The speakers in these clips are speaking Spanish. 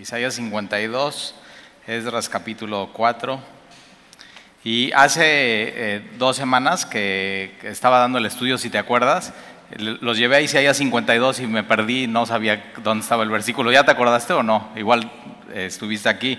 Isaías 52, Esdras capítulo 4. Y hace eh, dos semanas que, estaba dando el estudio, si te acuerdas, los llevé a Isaías 52 y me perdí, no sabía dónde estaba el versículo. ¿Ya te acordaste o no? Igual eh, estuviste aquí.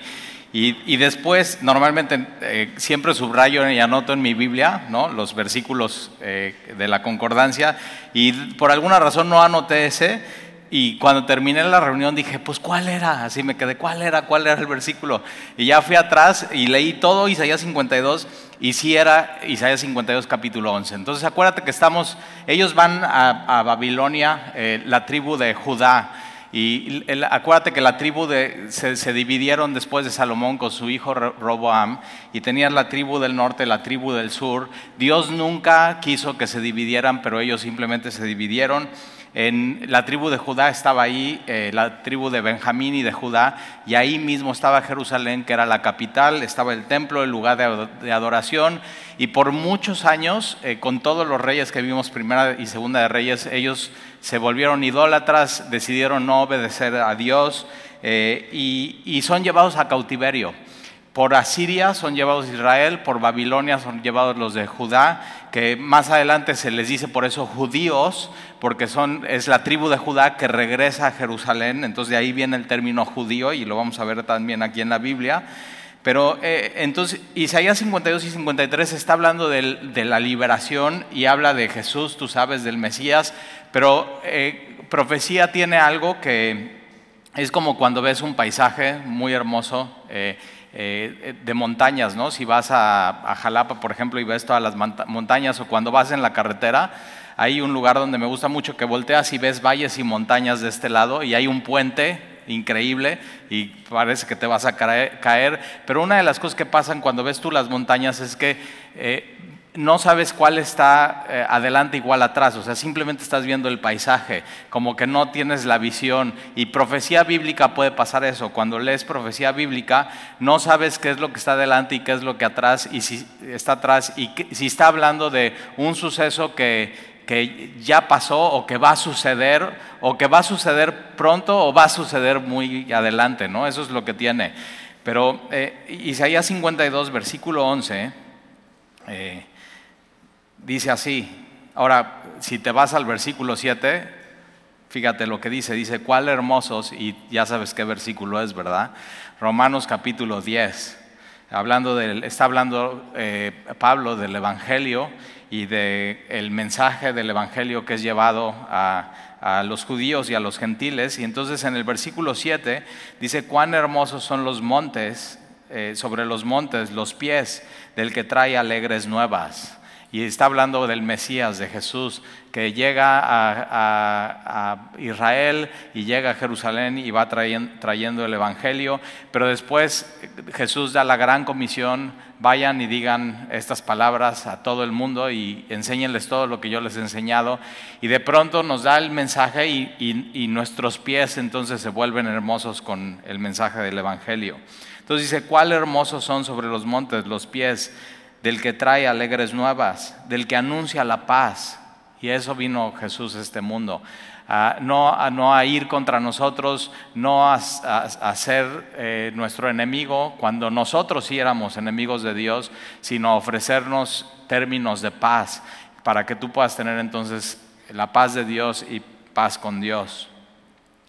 Y, después, normalmente eh, siempre subrayo y anoto en mi Biblia ¿no? los versículos de la concordancia y por alguna razón no anoté ese y cuando terminé la reunión dije, pues ¿cuál era? Así me quedé, ¿cuál era? ¿Cuál era el versículo? Y ya fui atrás y leí todo Isaías 52 y sí era Isaías 52 capítulo 11. Entonces acuérdate que estamos, ellos van a, Babilonia, eh, la tribu de Judá. Y acuérdate que la tribu de, se, se, dividieron después de Salomón con su hijo Roboam y tenían la tribu del norte, la tribu del sur. Dios nunca quiso que se dividieran, pero ellos simplemente se dividieron. En la tribu de Judá estaba ahí, eh, la tribu de Benjamín y de Judá, y ahí mismo estaba Jerusalén, que era la capital, estaba el templo, el lugar de, adoración, y por muchos años, eh, con todos los reyes que vimos, primera y segunda de reyes, ellos se volvieron idólatras, decidieron no obedecer a Dios, eh, y son llevados a cautiverio. Por Asiria son llevados Israel, por Babilonia son llevados los de Judá, que más adelante se les dice por eso judíos, porque son, es la tribu de Judá que regresa a Jerusalén, entonces de ahí viene el término judío y lo vamos a ver también aquí en la Biblia. Pero eh, entonces Isaías 52 y 53 está hablando de la liberación y habla de Jesús, tú sabes, del Mesías, pero eh, profecía tiene algo que es como cuando ves un paisaje muy hermoso. Eh, eh, de montañas, ¿no? Si vas a, Jalapa, por ejemplo, y ves todas las montañas, o cuando vas en la carretera, hay un lugar donde me gusta mucho que volteas y ves valles y montañas de este lado, y hay un puente increíble y parece que te vas a caer, pero una de las cosas que pasan cuando ves tú las montañas es que eh, no sabes cuál está eh, adelante igual atrás, o sea, simplemente estás viendo el paisaje, como que no tienes la visión. Y profecía bíblica puede pasar eso, cuando lees profecía bíblica, no sabes qué es lo que está adelante y qué es lo que atrás, y si está atrás, y si está hablando de un suceso que, que ya pasó o que va a suceder, o que va a suceder pronto o va a suceder muy adelante, ¿no? Eso es lo que tiene. Pero eh, Isaías 52, versículo 11, eh, dice así. Ahora, si te vas al versículo 7, fíjate lo que dice, dice, cuál hermosos, y ya sabes qué versículo es, ¿verdad? Romanos capítulo 10. Hablando del, está hablando eh, Pablo del Evangelio y del el mensaje del Evangelio que es llevado a, los judíos y a los gentiles. Y entonces en el versículo 7 dice, cuán hermosos son los montes, eh, sobre los montes, los pies del que trae alegres nuevas y está hablando del Mesías, de Jesús, que llega a, Israel y llega a Jerusalén y va trayendo, el Evangelio, pero después Jesús da la gran comisión, vayan y digan estas palabras a todo el mundo y enséñenles todo lo que yo les he enseñado, y de pronto nos da el mensaje y nuestros pies entonces se vuelven hermosos con el mensaje del Evangelio. Entonces dice, ¿cuál hermosos son sobre los montes los pies? Del que trae alegres nuevas, del que anuncia la paz. Y eso vino Jesús a este mundo. no, a, no, a, ir contra nosotros, no a, ser eh, nuestro enemigo cuando nosotros sí éramos enemigos de Dios, sino a ofrecernos términos de paz para que tú puedas tener entonces la paz de Dios y paz con Dios.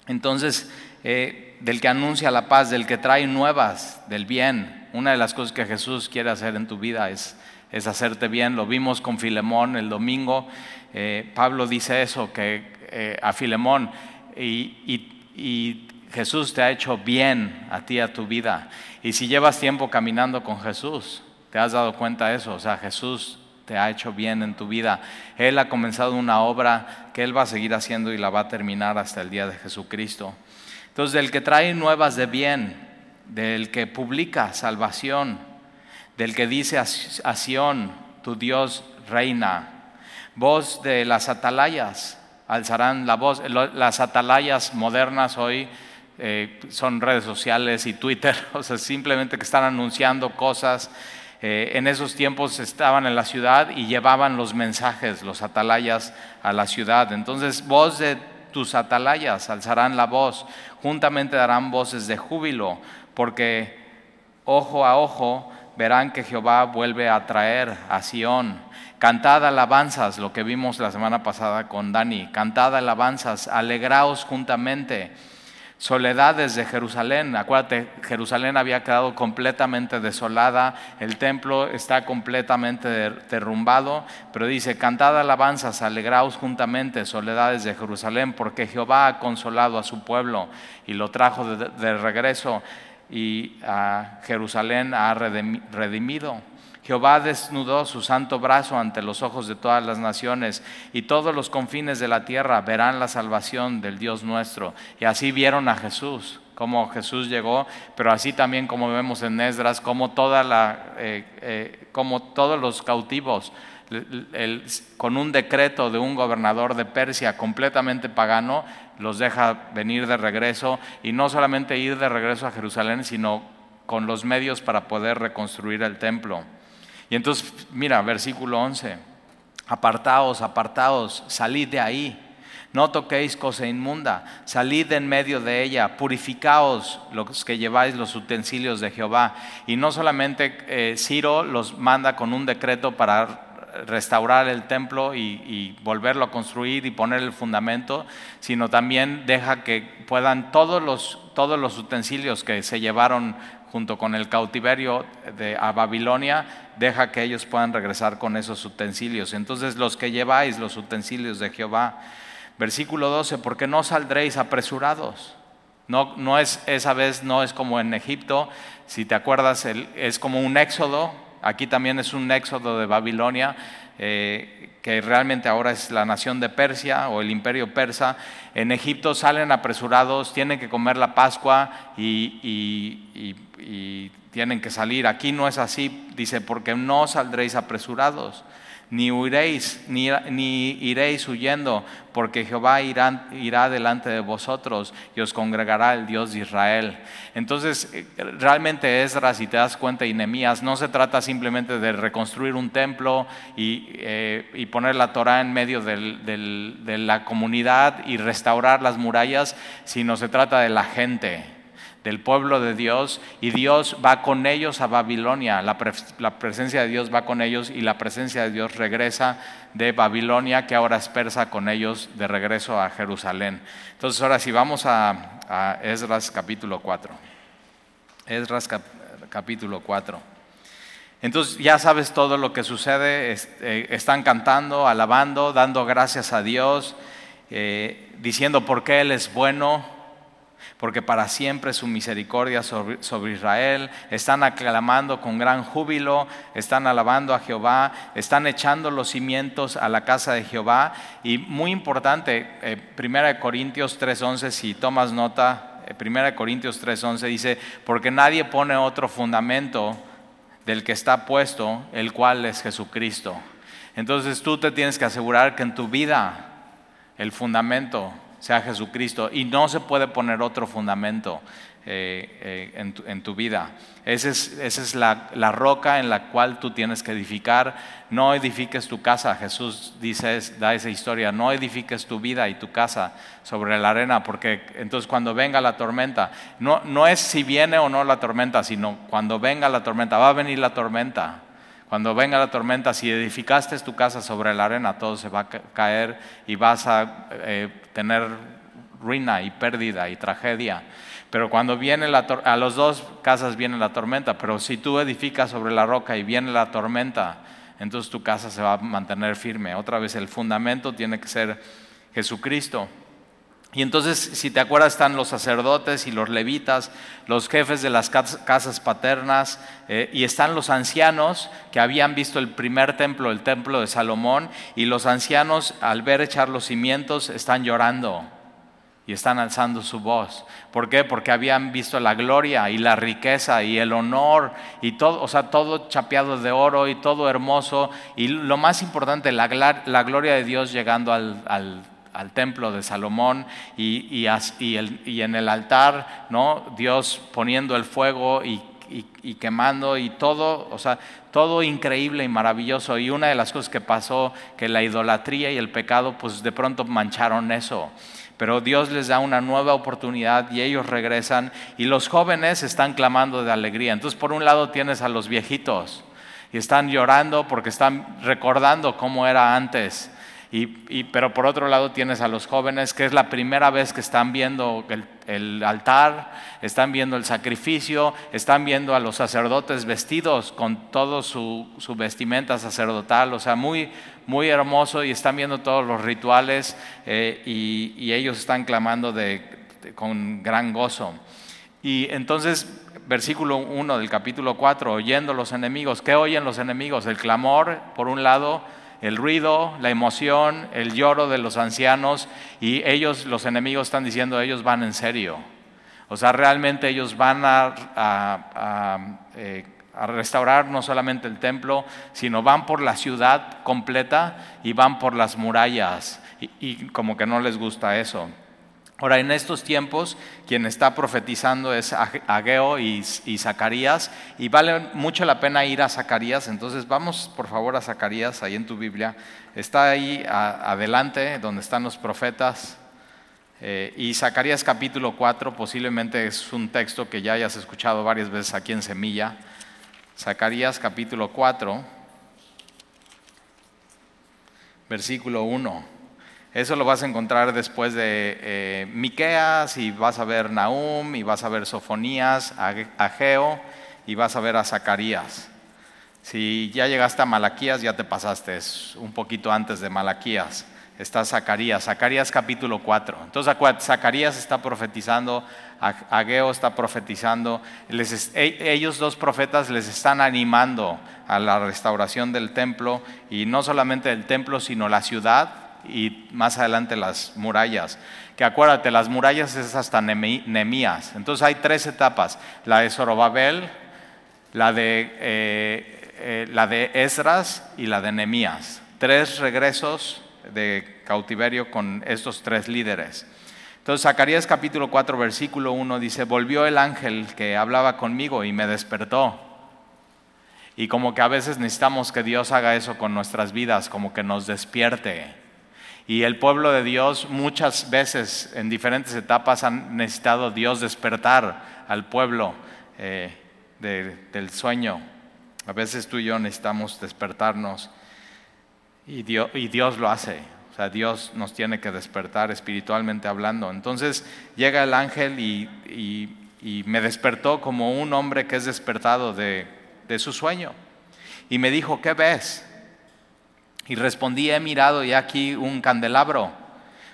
Entonces, eh, del que anuncia la paz, del que trae nuevas del bien, una de las cosas que Jesús quiere hacer en tu vida es, es hacerte bien. Lo vimos con Filemón el domingo. Eh, Pablo dice eso, que eh, a Filemón, y, Jesús te ha hecho bien a ti, a tu vida. Y si llevas tiempo caminando con Jesús, te has dado cuenta de eso. O sea, Jesús te ha hecho bien en tu vida. Él ha comenzado una obra que Él va a seguir haciendo y la va a terminar hasta el día de Jesucristo. Entonces, del que trae nuevas de bien, del que publica salvación, del que dice a Sión, tu Dios reina. Voz de las atalayas, alzarán la voz. Las atalayas modernas hoy eh, son redes sociales y Twitter, o sea, simplemente que están anunciando cosas. Eh, en esos tiempos estaban en la ciudad y llevaban los mensajes, los atalayas, a la ciudad. Entonces, voz de tus atalayas alzarán la voz, juntamente darán voces de júbilo, porque ojo a ojo verán que Jehová vuelve a traer a Sión. Cantad alabanzas, lo que vimos la semana pasada con Dani, cantad alabanzas, alegraos juntamente soledades de Jerusalén. Acuérdate, Jerusalén había quedado completamente desolada, el templo está completamente derrumbado, pero dice, cantad alabanzas, alegraos juntamente, soledades de Jerusalén, porque Jehová ha consolado a su pueblo y lo trajo de, regreso y a Jerusalén ha redimido. Jehová desnudó su santo brazo ante los ojos de todas las naciones y todos los confines de la tierra verán la salvación del Dios nuestro. Y así vieron a Jesús, como Jesús llegó, pero así también como vemos en Esdras, como, toda la, eh, eh, como todos los cautivos, con un decreto de un gobernador de Persia completamente pagano, los deja venir de regreso y no solamente ir de regreso a Jerusalén, sino con los medios para poder reconstruir el templo. Y entonces, mira, versículo 11, apartaos, apartaos, salid de ahí. No toquéis cosa inmunda, salid en medio de ella, purificaos los que lleváis los utensilios de Jehová. Y no solamente eh, Ciro los manda con un decreto para restaurar el templo y, volverlo a construir y poner el fundamento, sino también deja que puedan todos los, todos los utensilios que se llevaron junto con el cautiverio de, a Babilonia, deja que ellos puedan regresar con esos utensilios. Entonces los que lleváis los utensilios de Jehová, versículo 12, porque no saldréis apresurados. No, no es, esa vez no es como en Egipto, si te acuerdas, es como un éxodo, aquí también es un éxodo de Babilonia, eh, que realmente ahora es la nación de Persia o el imperio persa, en Egipto salen apresurados, tienen que comer la Pascua y, tienen que salir. Aquí no es así, dice, porque no saldréis apresurados ni huiréis, ni, iréis huyendo, porque Jehová irá, delante de vosotros y os congregará el Dios de Israel. Entonces, eh, realmente Esdras, si te das cuenta, y Nehemías, no se trata simplemente de reconstruir un templo y, eh, poner la Torah en medio de la comunidad y restaurar las murallas, sino se trata de la gente del pueblo de Dios y Dios va con ellos a Babilonia. La, presencia de Dios va con ellos y la presencia de Dios regresa de Babilonia, que ahora es persa, con ellos de regreso a Jerusalén. Entonces ahora sí, vamos a, Esdras capítulo 4. Esdras capítulo 4. Entonces ya sabes todo lo que sucede, eh, están cantando, alabando, dando gracias a Dios, eh, diciendo por qué Él es bueno, porque para siempre su misericordia sobre, Israel. Están aclamando con gran júbilo, están alabando a Jehová, están echando los cimientos a la casa de Jehová. Y muy importante, eh, Primera Corintios 3.11, si tomas nota, eh, Primera Corintios 3.11 dice, porque nadie pone otro fundamento del que está puesto, el cual es Jesucristo. Entonces tú te tienes que asegurar que en tu vida el fundamento sea Jesucristo. Y no se puede poner otro fundamento eh, eh, en, tu, vida. Esa es, esa es la, roca en la cual tú tienes que edificar. No edifiques tu casa. Jesús dice, da esa historia. No edifiques tu vida y tu casa sobre la arena, porque entonces cuando venga la tormenta, no, no es si viene o no la tormenta, sino cuando venga la tormenta, va a venir la tormenta. Cuando venga la tormenta, si edificaste tu casa sobre la arena, todo se va a caer y vas a eh, tener ruina y pérdida y tragedia. Pero cuando viene la a los dos casas viene la tormenta, pero si tú edificas sobre la roca y viene la tormenta, entonces tu casa se va a mantener firme. Otra vez el fundamento tiene que ser Jesucristo. Y entonces, si te acuerdas, están los sacerdotes y los levitas, los jefes de las casas paternas, eh, y están los ancianos que habían visto el primer templo, el templo de Salomón, y los ancianos al ver echar los cimientos están llorando y están alzando su voz. ¿Por qué? Porque habían visto la gloria y la riqueza y el honor y todo, o sea, todo chapeado de oro y todo hermoso, y lo más importante, la, gloria de Dios llegando al, al al templo de Salomón y, y, en el altar, ¿no? Dios poniendo el fuego y, quemando y todo, o sea, todo increíble y maravilloso. Y una de las cosas que pasó, que la idolatría y el pecado, pues de pronto mancharon eso. Pero Dios les da una nueva oportunidad y ellos regresan y los jóvenes están clamando de alegría. Entonces, por un lado tienes a los viejitos y están llorando porque están recordando cómo era antes. Y, pero por otro lado tienes a los jóvenes que es la primera vez que están viendo el, altar, están viendo el sacrificio, están viendo a los sacerdotes vestidos con todo su, vestimenta sacerdotal, o sea, muy, muy hermoso y están viendo todos los rituales eh, y, ellos están clamando con gran gozo. Y entonces, versículo 1 del capítulo 4, oyendo los enemigos, ¿qué oyen los enemigos? El clamor, por un lado, el ruido, la emoción, el lloro de los ancianos y ellos, los enemigos están diciendo, ellos van en serio. O sea, realmente ellos van a, eh, restaurar no solamente el templo, sino van por la ciudad completa y van por las murallas. y como que no les gusta eso. Ahora, en estos tiempos, quien está profetizando es Ageo y, Zacarías, y vale mucho la pena ir a Zacarías, entonces vamos por favor a Zacarías, ahí en tu Biblia, está ahí adelante donde están los profetas, eh, y Zacarías capítulo 4 posiblemente es un texto que ya hayas escuchado varias veces aquí en Semilla, Zacarías capítulo 4, versículo 1. Eso lo vas a encontrar después de eh, Miqueas y vas a ver Nahum y vas a ver Sofonías, Ageo y vas a ver a Zacarías. Si ya llegaste a Malaquías, ya te pasaste, es un poquito antes de Malaquías. Está Zacarías, Zacarías capítulo 4. Entonces, Zacarías está profetizando, Ageo está profetizando. E, ellos dos profetas les están animando a la restauración del templo y no solamente del templo, sino la ciudad y más adelante las murallas. Que acuérdate, las murallas es hasta Nemías. Entonces hay tres etapas, la de Zorobabel, la de, eh, eh, la de Esdras y la de Nemías. Tres regresos de cautiverio con estos tres líderes. Entonces Zacarías capítulo 4 versículo 1 dice, volvió el ángel que hablaba conmigo y me despertó. Y como que a veces necesitamos que Dios haga eso con nuestras vidas, como que nos despierte y el pueblo de Dios muchas veces en diferentes etapas han necesitado Dios despertar al pueblo eh, del sueño. A veces tú y yo necesitamos despertarnos y Dios, lo hace. O sea, Dios nos tiene que despertar espiritualmente hablando. Entonces llega el ángel y, me despertó como un hombre que es despertado de, de su sueño. Y me dijo, ¿qué ves? Y respondí, he mirado y aquí un candelabro.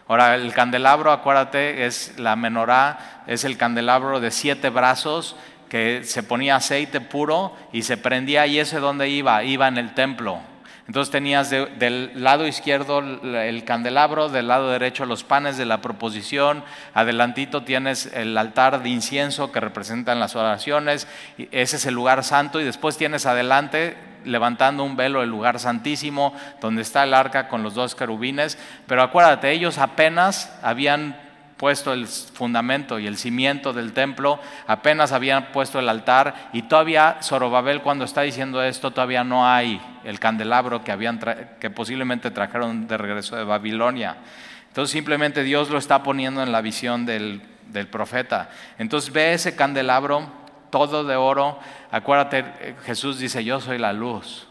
Ahora, el candelabro, acuérdate, es la menorá, es el candelabro de siete brazos que se ponía aceite puro y se prendía y ese donde iba, iba en el templo. Entonces tenías del lado izquierdo el candelabro, del lado derecho los panes de la proposición, adelantito tienes el altar de incienso que representan las oraciones, ese es el lugar santo y después tienes adelante levantando un velo el lugar santísimo, donde está el arca con los dos querubines. Pero acuérdate, ellos apenas habían puesto el fundamento y el cimiento del templo, apenas habían puesto el altar y todavía Zorobabel cuando está diciendo esto todavía no hay el candelabro que, habían que posiblemente trajeron de regreso de Babilonia. Entonces simplemente Dios lo está poniendo en la visión del, del profeta. Entonces ve ese candelabro todo de oro. Acuérdate, eh, Jesús dice, yo soy la luz.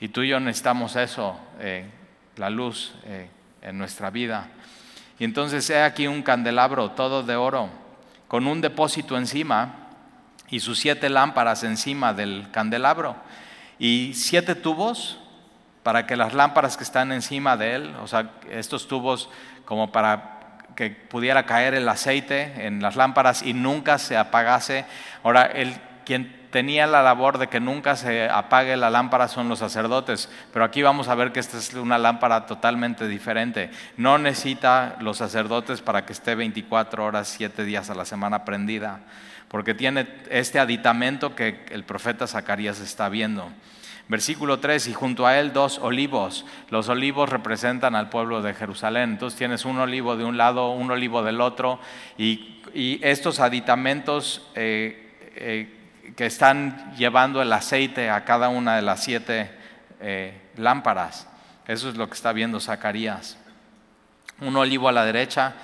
Y tú y yo necesitamos eso, eh, la luz eh, en nuestra vida. Y entonces he aquí un candelabro todo de oro, con un depósito encima y sus siete lámparas encima del candelabro. Y siete tubos para que las lámparas que están encima de él, o sea, estos tubos como para que pudiera caer el aceite en las lámparas y nunca se apagase. Ahora, el, quien tenía la labor de que nunca se apague la lámpara son los sacerdotes, pero aquí vamos a ver que esta es una lámpara totalmente diferente. No necesita los sacerdotes para que esté 24 horas, 7 días a la semana prendida, porque tiene este aditamento que el profeta Zacarías está viendo. Versículo 3, y junto a él dos olivos. Los olivos representan al pueblo de Jerusalén. Entonces tienes un olivo de un lado, un olivo del otro, y, estos aditamentos eh, eh, que están llevando el aceite a cada una de las siete eh, lámparas. Eso es lo que está viendo Zacarías. Un olivo a la derecha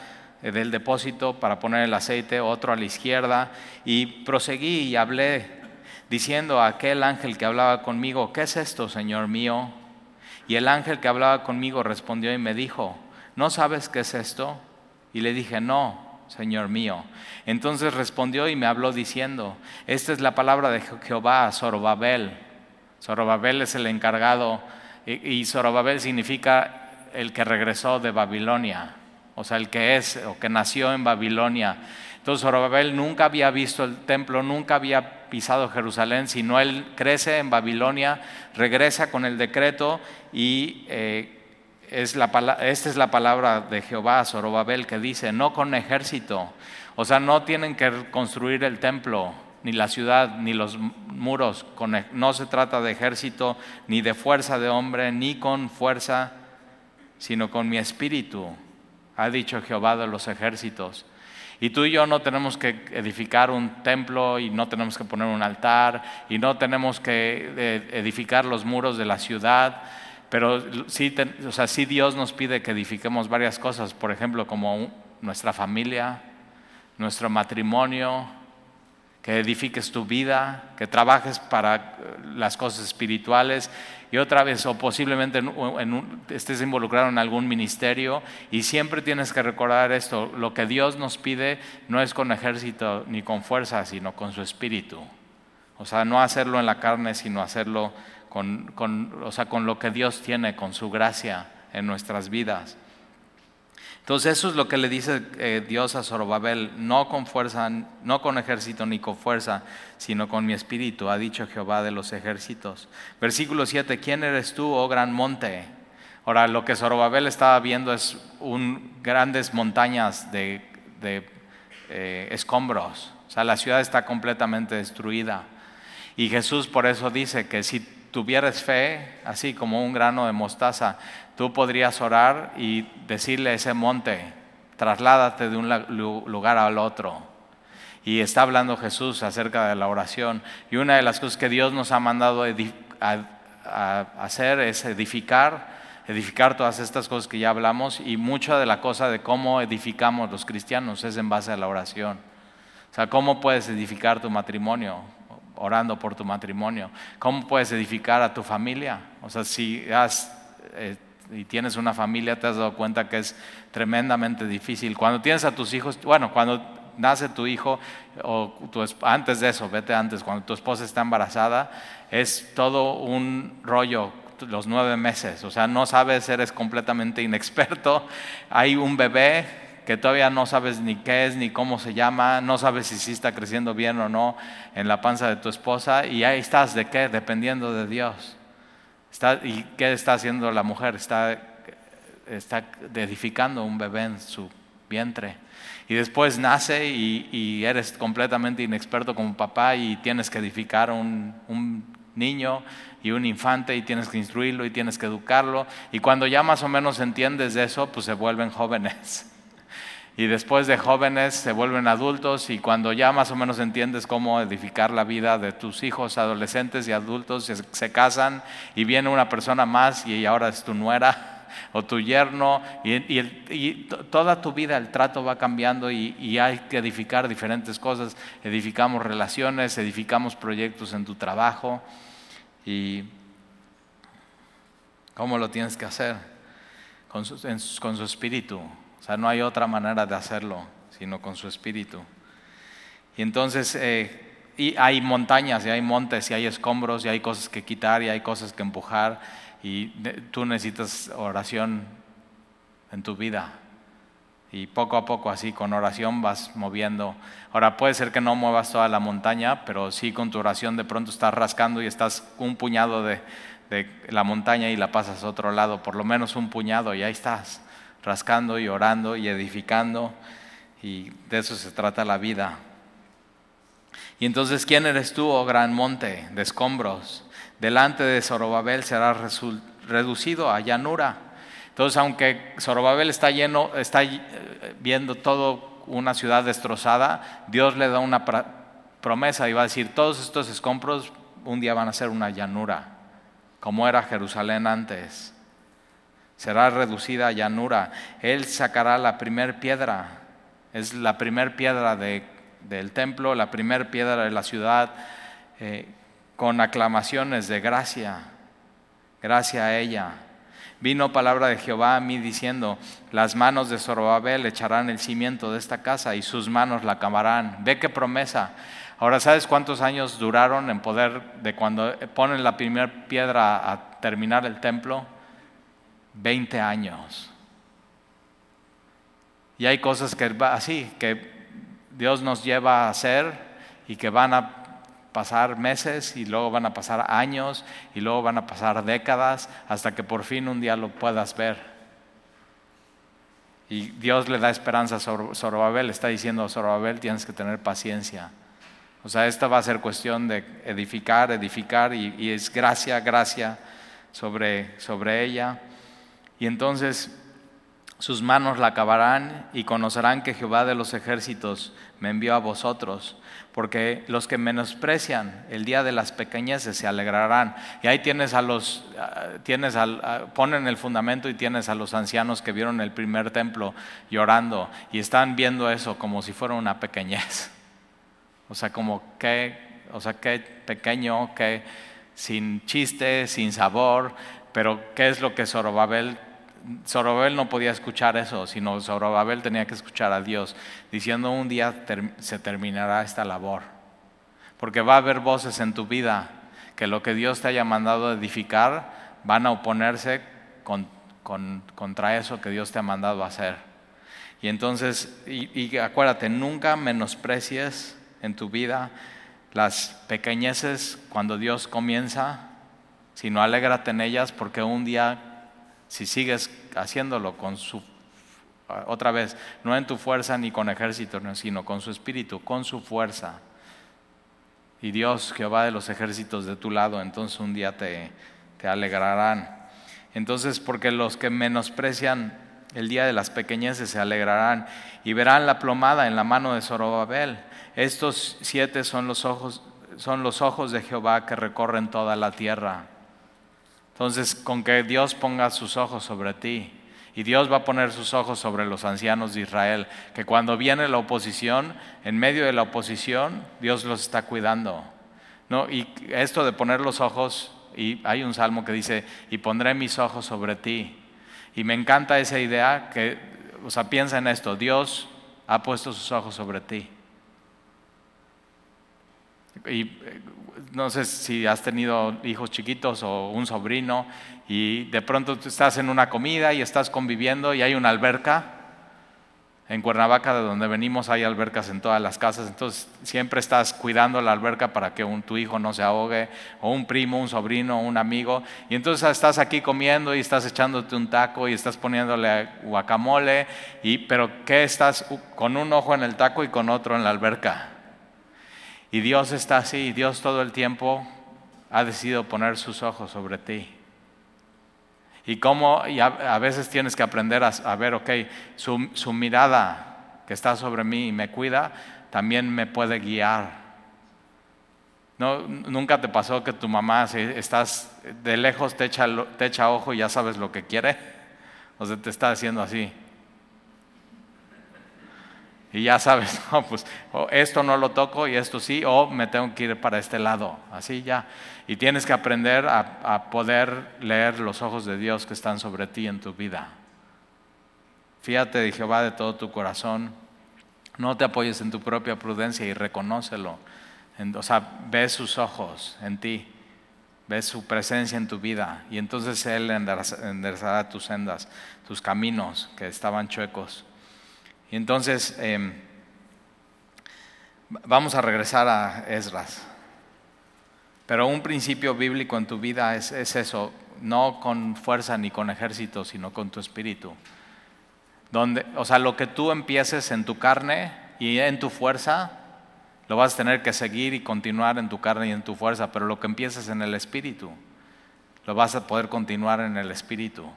del depósito para poner el aceite, otro a la izquierda. Y proseguí y hablé diciendo a aquel ángel que hablaba conmigo, ¿qué es esto, Señor mío? Y el ángel que hablaba conmigo respondió y me dijo, ¿no sabes qué es esto? Y le dije, no, Señor mío. Entonces respondió y me habló diciendo, esta es la palabra de Jehová a Zorobabel. Zorobabel es el encargado y Zorobabel significa el que regresó de Babilonia, o sea, el que es o que nació en Babilonia. Entonces Zorobabel nunca había visto el templo, nunca había pisado Jerusalén, sino él crece en Babilonia, regresa con el decreto y eh, es la, esta es la palabra de Jehová a Zorobabel que dice, no con ejército, o sea, no tienen que construir el templo, ni la ciudad, ni los muros, e, no se trata de ejército, ni de fuerza de hombre, ni con fuerza, sino con mi espíritu, ha dicho Jehová de los ejércitos. Y tú y yo no tenemos que edificar un templo y no tenemos que poner un altar y no tenemos que eh, edificar los muros de la ciudad, pero sí, o sea, sí Dios nos pide que edifiquemos varias cosas, por ejemplo, como nuestra familia, nuestro matrimonio, que edifiques tu vida, que trabajes para eh, las cosas espirituales y otra vez, o posiblemente estés involucrado en algún ministerio y siempre tienes que recordar esto, lo que Dios nos pide no es con ejército ni con fuerza, sino con su espíritu. O sea, no hacerlo en la carne, sino hacerlo con, o sea, con lo que Dios tiene, con su gracia en nuestras vidas. Entonces eso es lo que le dice eh, Dios a Zorobabel, no con fuerza, no con ejército ni con fuerza, sino con mi espíritu, ha dicho Jehová de los ejércitos. Versículo 7, ¿quién eres tú, oh gran monte? Ahora, lo que Zorobabel estaba viendo es un, grandes montañas de, eh, escombros, o sea, la ciudad está completamente destruida. Y Jesús por eso dice que si tuvieras fe, así como un grano de mostaza, Tú podrías orar y decirle a ese monte, trasládate de un lugar al otro. Y está hablando Jesús acerca de la oración. Y una de las cosas que Dios nos ha mandado a hacer es edificar, edificar todas estas cosas que ya hablamos. Y mucha de la cosa de cómo edificamos los cristianos es en base a la oración. O sea, ¿cómo puedes edificar tu matrimonio? Orando por tu matrimonio. ¿Cómo puedes edificar a tu familia? O sea, si has eh, y tienes una familia, te has dado cuenta que es tremendamente difícil. Cuando tienes a tus hijos, bueno, cuando nace tu hijo, o antes de eso, vete antes, cuando tu esposa está embarazada, es todo un rollo los nueve meses, o sea, no sabes, eres completamente inexperto, hay un bebé que todavía no sabes ni qué es ni cómo se llama, no sabes si sí está creciendo bien o no en la panza de tu esposa y ahí estás, ¿de qué? Dependiendo de Dios. ¿Y qué está haciendo la mujer? Está, está edificando un bebé en su vientre. Y después nace y, eres completamente inexperto como papá y tienes que edificar un, un niño y un infante y tienes que instruirlo y tienes que educarlo. Y cuando ya más o menos entiendes de eso, pues se vuelven jóvenes y después de jóvenes se vuelven adultos y cuando ya más o menos entiendes cómo edificar la vida de tus hijos, adolescentes y adultos, se, casan y viene una persona más y ahora es tu nuera o tu yerno y, toda tu vida el trato va cambiando y, hay que edificar diferentes cosas. Edificamos relaciones, edificamos proyectos en tu trabajo y ¿cómo lo tienes que hacer? Con su espíritu, o sea, no hay otra manera de hacerlo, sino con su espíritu. Y entonces, eh, y hay montañas, y hay montes, y hay escombros, y hay cosas que quitar, y hay cosas que empujar, y tú necesitas oración en tu vida. Y poco a poco, así, con oración vas moviendo. Ahora, puede ser que no muevas toda la montaña, pero sí con tu oración de pronto estás rascando y estás un puñado de, de la montaña y la pasas a otro lado, por lo menos un puñado, y ahí estás rascando y orando y edificando, y de eso se trata la vida. Y entonces, ¿quién eres tú, oh gran monte de escombros? Delante de Zorobabel será reducido a llanura. Entonces, aunque Zorobabel está lleno, está eh, viendo todo una ciudad destrozada, Dios le da una promesa y va a decir, todos estos escombros un día van a ser una llanura, como era Jerusalén antes. Será reducida a llanura. Él sacará la primer piedra, es la primer piedra del templo, la primer piedra de la ciudad, eh, con aclamaciones de gracia, gracia a ella. Vino palabra de Jehová a mí diciendo, las manos de Zorobabel echarán el cimiento de esta casa y sus manos la acabarán. Ve qué promesa. Ahora, ¿sabes cuántos años duraron en poder de cuando ponen la primera piedra a terminar el templo? Veinte años. Y hay cosas que así, que Dios nos lleva a hacer y que van a pasar meses y luego van a pasar años y luego van a pasar décadas hasta que por fin un día lo puedas ver. Y Dios le da esperanza a Zorobabel, está diciendo a Zorobabel tienes que tener paciencia. O sea, esta va a ser cuestión de edificar, edificar y, es gracia, gracia sobre, sobre ella. Y entonces sus manos la acabarán y conocerán que Jehová de los ejércitos me envió a vosotros porque los que menosprecian el día de las pequeñeces se alegrarán. Y ahí tienes a los, tienes ah, ponen el fundamento y tienes a los ancianos que vieron el primer templo llorando y están viendo eso como si fuera una pequeñez. O sea, como que, o sea, qué pequeño, que sin chiste, sin sabor, pero ¿qué es lo que Zorobabel Zorobabel no podía escuchar eso, sino Zorobabel tenía que escuchar a Dios, diciendo un día se terminará esta labor. Porque va a haber voces en tu vida que lo que Dios te haya mandado edificar van a oponerse contra eso que Dios te ha mandado hacer. Y entonces, y acuérdate, nunca menosprecies en tu vida las pequeñeces cuando Dios comienza, sino alégrate en ellas porque un día si sigues haciéndolo con su, otra vez, no en tu fuerza ni con ejército, sino con su espíritu, con su fuerza. Y Dios, Jehová de los ejércitos de tu lado, entonces un día te, te alegrarán. Entonces, porque los que menosprecian el día de las pequeñeces se alegrarán y verán la plomada en la mano de Zorobabel. Estos siete son los ojos, son los ojos de Jehová que recorren toda la tierra. Entonces, con que Dios ponga sus ojos sobre ti, y Dios va a poner sus ojos sobre los ancianos de Israel, que cuando viene la oposición, en medio de la oposición, Dios los está cuidando. ¿No? Y esto de poner los ojos, y hay un salmo que dice, y pondré mis ojos sobre ti. Y me encanta esa idea que, o sea, piensa en esto, Dios ha puesto sus ojos sobre ti. Y eh, no sé si has tenido hijos chiquitos o un sobrino y de pronto estás en una comida y estás conviviendo y hay una alberca. En Cuernavaca, de donde venimos, hay albercas en todas las casas, entonces siempre estás cuidando la alberca para que un, tu hijo no se ahogue, o un primo, un sobrino, un amigo, y entonces estás aquí comiendo y estás echándote un taco y estás poniéndole guacamole, y, pero ¿qué estás con un ojo en el taco y con otro en la alberca? Y Dios está así, Dios todo el tiempo ha decidido poner sus ojos sobre ti. Y cómo a, veces tienes que aprender a, ver, ok, su, mirada que está sobre mí y me cuida, también me puede guiar. No, nunca te pasó que tu mamá, si estás de lejos, te echa, te echa ojo y ya sabes lo que quiere. O sea, te está haciendo así. Y ya sabes, pues esto no lo toco y esto sí, o me tengo que ir para este lado, así ya. Y tienes que aprender a, poder leer los ojos de Dios que están sobre ti en tu vida. Fíjate de Jehová de todo tu corazón, no te apoyes en tu propia prudencia y reconócelo. o sea, ves sus ojos en ti, ves su presencia en tu vida y entonces Él enderezará tus sendas, tus caminos que estaban chuecos. Entonces em, vamos a regresar a Esdras. Pero un principio bíblico en tu vida es, eso, no con fuerza ni con ejército, sino con tu espíritu. Donde, o sea, lo que tú empieces en tu carne y en tu fuerza, lo vas a tener que seguir y continuar en tu carne y en tu fuerza, pero lo que empieces en el espíritu, lo vas a poder continuar en el espíritu.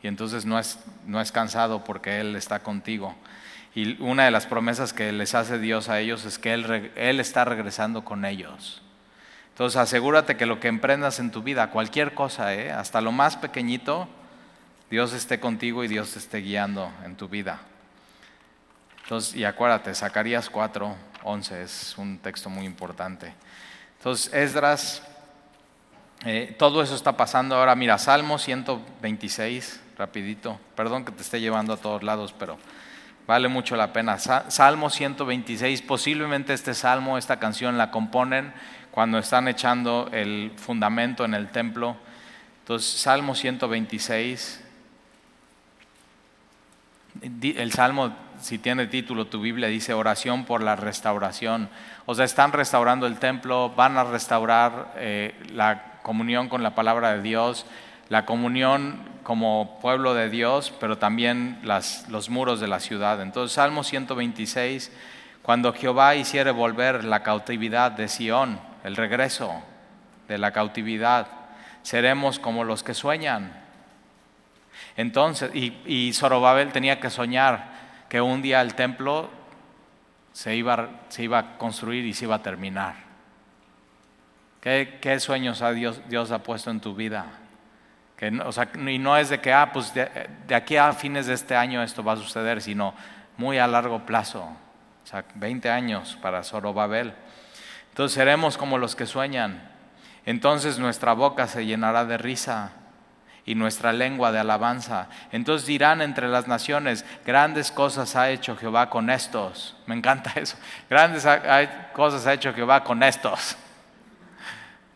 Y entonces no es, no es cansado porque Él está contigo. Y una de las promesas que les hace Dios a ellos es que Él, él está regresando con ellos. Entonces asegúrate que lo que emprendas en tu vida, cualquier cosa, ¿eh? hasta lo más pequeñito, Dios esté contigo y Dios te esté guiando en tu vida. Entonces, y acuérdate, Zacarías 4, 11 es un texto muy importante. Entonces, Esdras, eh, todo eso está pasando ahora. Mira, Salmo 126, rapidito. Perdón que te esté llevando a todos lados, pero vale mucho la pena. Salmo 126, posiblemente este salmo, esta canción la componen cuando están echando el fundamento en el templo. Entonces, Salmo 126, el Salmo, si tiene título, tu Biblia dice oración por la restauración. O sea, están restaurando el templo, van a restaurar eh, la comunión con la palabra de Dios, la comunión como pueblo de Dios, pero también las, los muros de la ciudad. Entonces, Salmo 126, cuando Jehová hiciere volver la cautividad de Sión, el regreso de la cautividad, seremos como los que sueñan. Entonces, y, y Zorobabel tenía que soñar que un día el templo se iba, se iba a construir y se iba a terminar. ¿Qué, qué sueños ha Dios, Dios ha puesto en tu vida? O sea, y no es de que, ah, pues de, de, aquí a fines de este año esto va a suceder, sino muy a largo plazo. O sea, 20 años para Zorobabel. Entonces seremos como los que sueñan. Entonces nuestra boca se llenará de risa y nuestra lengua de alabanza. Entonces dirán entre las naciones, grandes cosas ha hecho Jehová con estos. Me encanta eso. Grandes cosas ha hecho Jehová con estos.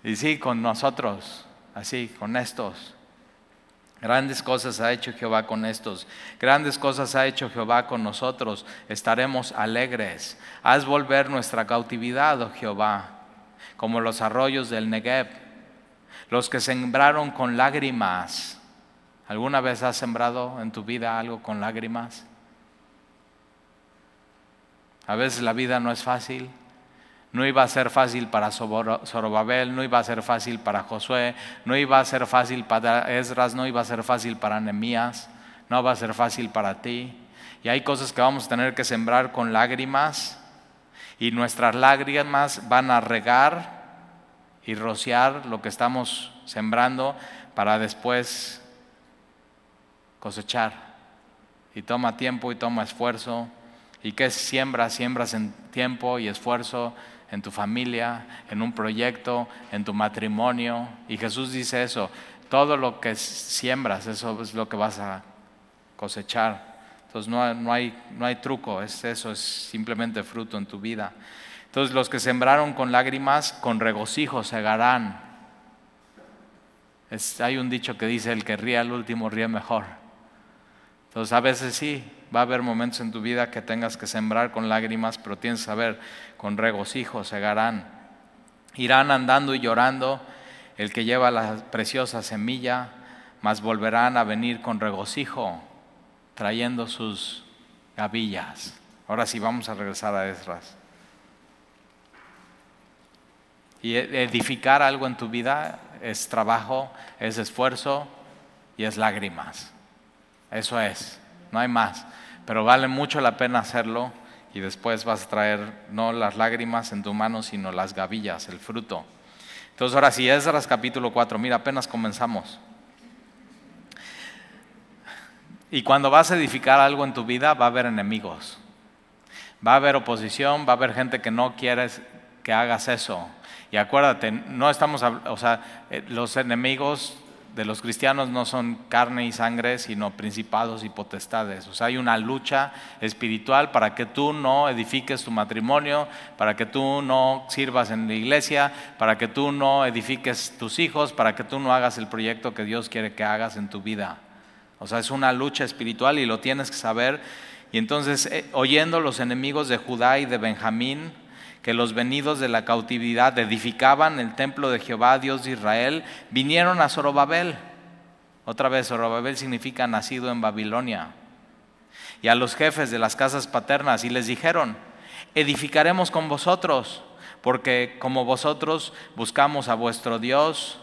Y sí, con nosotros, así, con estos. Grandes cosas ha hecho Jehová con estos. Grandes cosas ha hecho Jehová con nosotros. Estaremos alegres. Haz volver nuestra cautividad, oh Jehová, como los arroyos del Negev. Los que sembraron con lágrimas. ¿Alguna vez has sembrado en tu vida algo con lágrimas? A veces la vida no es fácil. No iba a ser fácil para Zorobabel, no iba a ser fácil para Josué, no iba a ser fácil para Esdras, no iba a ser fácil para Nehemías, no va a ser fácil para ti. Y hay cosas que vamos a tener que sembrar con lágrimas y nuestras lágrimas van a regar y rociar lo que estamos sembrando para después cosechar. Y toma tiempo y toma esfuerzo. ¿Y qué siembras? Siembras en tiempo y esfuerzo en tu familia, en un proyecto, en tu matrimonio. Y Jesús dice eso, todo lo que siembras, eso es lo que vas a cosechar. Entonces no, no, hay, no hay truco, es eso, es simplemente fruto en tu vida. Entonces los que sembraron con lágrimas, con regocijo segarán. Es, hay un dicho que dice, el que ríe al último ríe mejor. Entonces a veces sí, va a haber momentos en tu vida que tengas que sembrar con lágrimas, pero tienes que saber, con regocijo segarán. Irán andando y llorando el que lleva la preciosa semilla, mas volverán a venir con regocijo, trayendo sus gavillas. Ahora sí vamos a regresar a Esdras. Y e-, edificar algo en tu vida es trabajo, es esfuerzo y es lágrimas. Eso es, no hay más. Pero vale mucho la pena hacerlo y después vas a traer no las lágrimas en tu mano, sino las gavillas, el fruto. Entonces ahora sí, Esdras capítulo 4, mira, apenas comenzamos. Y cuando vas a edificar algo en tu vida, va a haber enemigos. Va a haber oposición, va a haber gente que no quiere que hagas eso. Y acuérdate, no estamos, o sea, eh, los enemigos de los cristianos no son carne y sangre, sino principados y potestades. O sea, hay una lucha espiritual para que tú no edifiques tu matrimonio, para que tú no sirvas en la iglesia, para que tú no edifiques tus hijos, para que tú no hagas el proyecto que Dios quiere que hagas en tu vida. O sea, es una lucha espiritual y lo tienes que saber. Y entonces, eh, oyendo los enemigos de Judá y de Benjamín, que los venidos de la cautividad edificaban el templo de Jehová, Dios de Israel, vinieron a Zorobabel. Otra vez, Zorobabel significa nacido en Babilonia. Y a los jefes de las casas paternas y les dijeron, edificaremos con vosotros, porque como vosotros buscamos a vuestro Dios,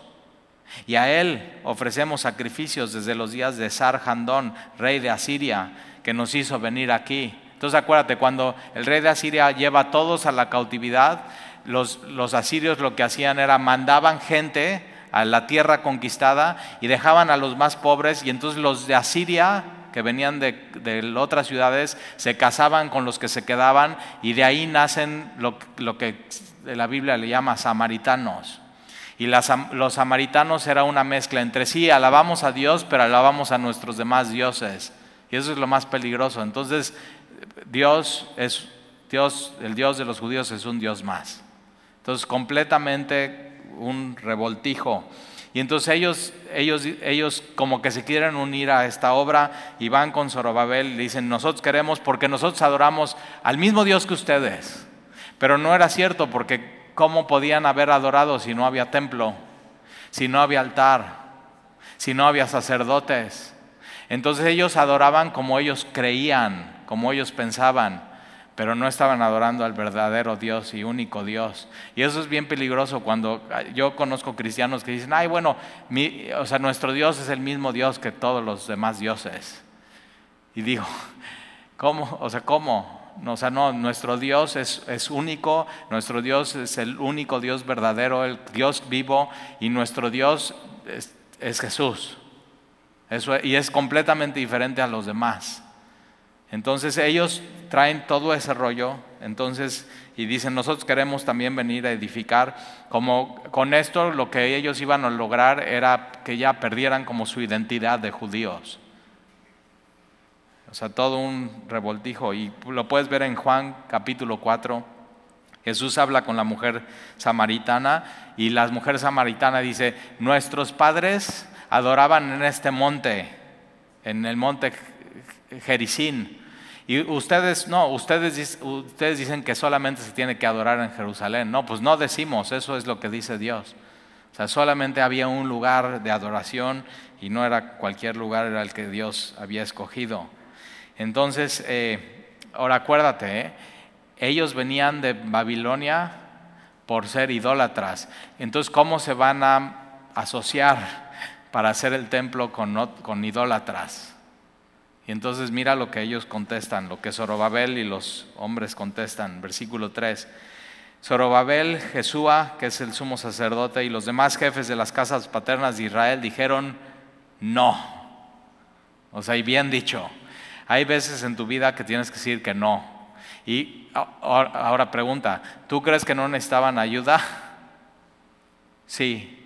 y a él ofrecemos sacrificios desde los días de Sarjandón, rey de Asiria, que nos hizo venir aquí. Entonces acuérdate, cuando el rey de Asiria lleva a todos a la cautividad, los, los asirios lo que hacían era mandaban gente a la tierra conquistada y dejaban a los más pobres y entonces los de Asiria que venían de, de, otras ciudades se casaban con los que se quedaban y de ahí nacen lo, lo que la Biblia le llama samaritanos. Y las, los samaritanos era una mezcla entre sí, alabamos a Dios, pero alabamos a nuestros demás dioses. Y eso es lo más peligroso. Entonces, Dios es Dios, el Dios de los judíos es un Dios más. Entonces, completamente un revoltijo. Y entonces ellos, ellos, ellos como que se quieren unir a esta obra y van con Zorobabel y dicen, nosotros queremos porque nosotros adoramos al mismo Dios que ustedes. Pero no era cierto porque ¿cómo podían haber adorado si no había templo, si no había altar, si no había sacerdotes? Entonces ellos adoraban como ellos creían, como ellos pensaban pero no estaban adorando al verdadero Dios y único Dios. Y eso es bien peligroso cuando yo conozco cristianos que dicen, ay, bueno, o sea, nuestro Dios es el mismo Dios que todos los demás dioses. Y digo, ¿cómo? O sea, ¿cómo? o sea, no, nuestro Dios es, es único, nuestro Dios es el único Dios verdadero, el Dios vivo, y nuestro Dios es, es Jesús. Eso, y es completamente diferente a los demás. Entonces ellos traen todo ese rollo, entonces, y dicen, nosotros queremos también venir a edificar, como con esto lo que ellos iban a lograr era que ya perdieran como su identidad de judíos. O sea, todo un revoltijo, y lo puedes ver en Juan capítulo 4. Jesús habla con la mujer samaritana y la mujer samaritana dice, nuestros padres adoraban en este monte, en el monte Jericín. Y ustedes, no, ustedes, ustedes dicen que solamente se tiene que adorar en Jerusalén. No, pues no decimos, eso es lo que dice Dios. O sea, solamente había un lugar de adoración y no era cualquier lugar, era el que Dios había escogido. Entonces, eh, ahora acuérdate, ¿eh? ellos venían de Babilonia por ser idólatras. Entonces, ¿cómo se van a asociar para hacer el templo con, con idólatras? Y entonces mira lo que ellos contestan, lo que Zorobabel y los hombres contestan, versículo 3. Zorobabel, Jesúa, que es el sumo sacerdote, y los demás jefes de las casas paternas de Israel dijeron, no. O sea, y bien dicho, hay veces en tu vida que tienes que decir que no. Y ahora pregunta, ¿tú crees que no necesitaban ayuda? Sí,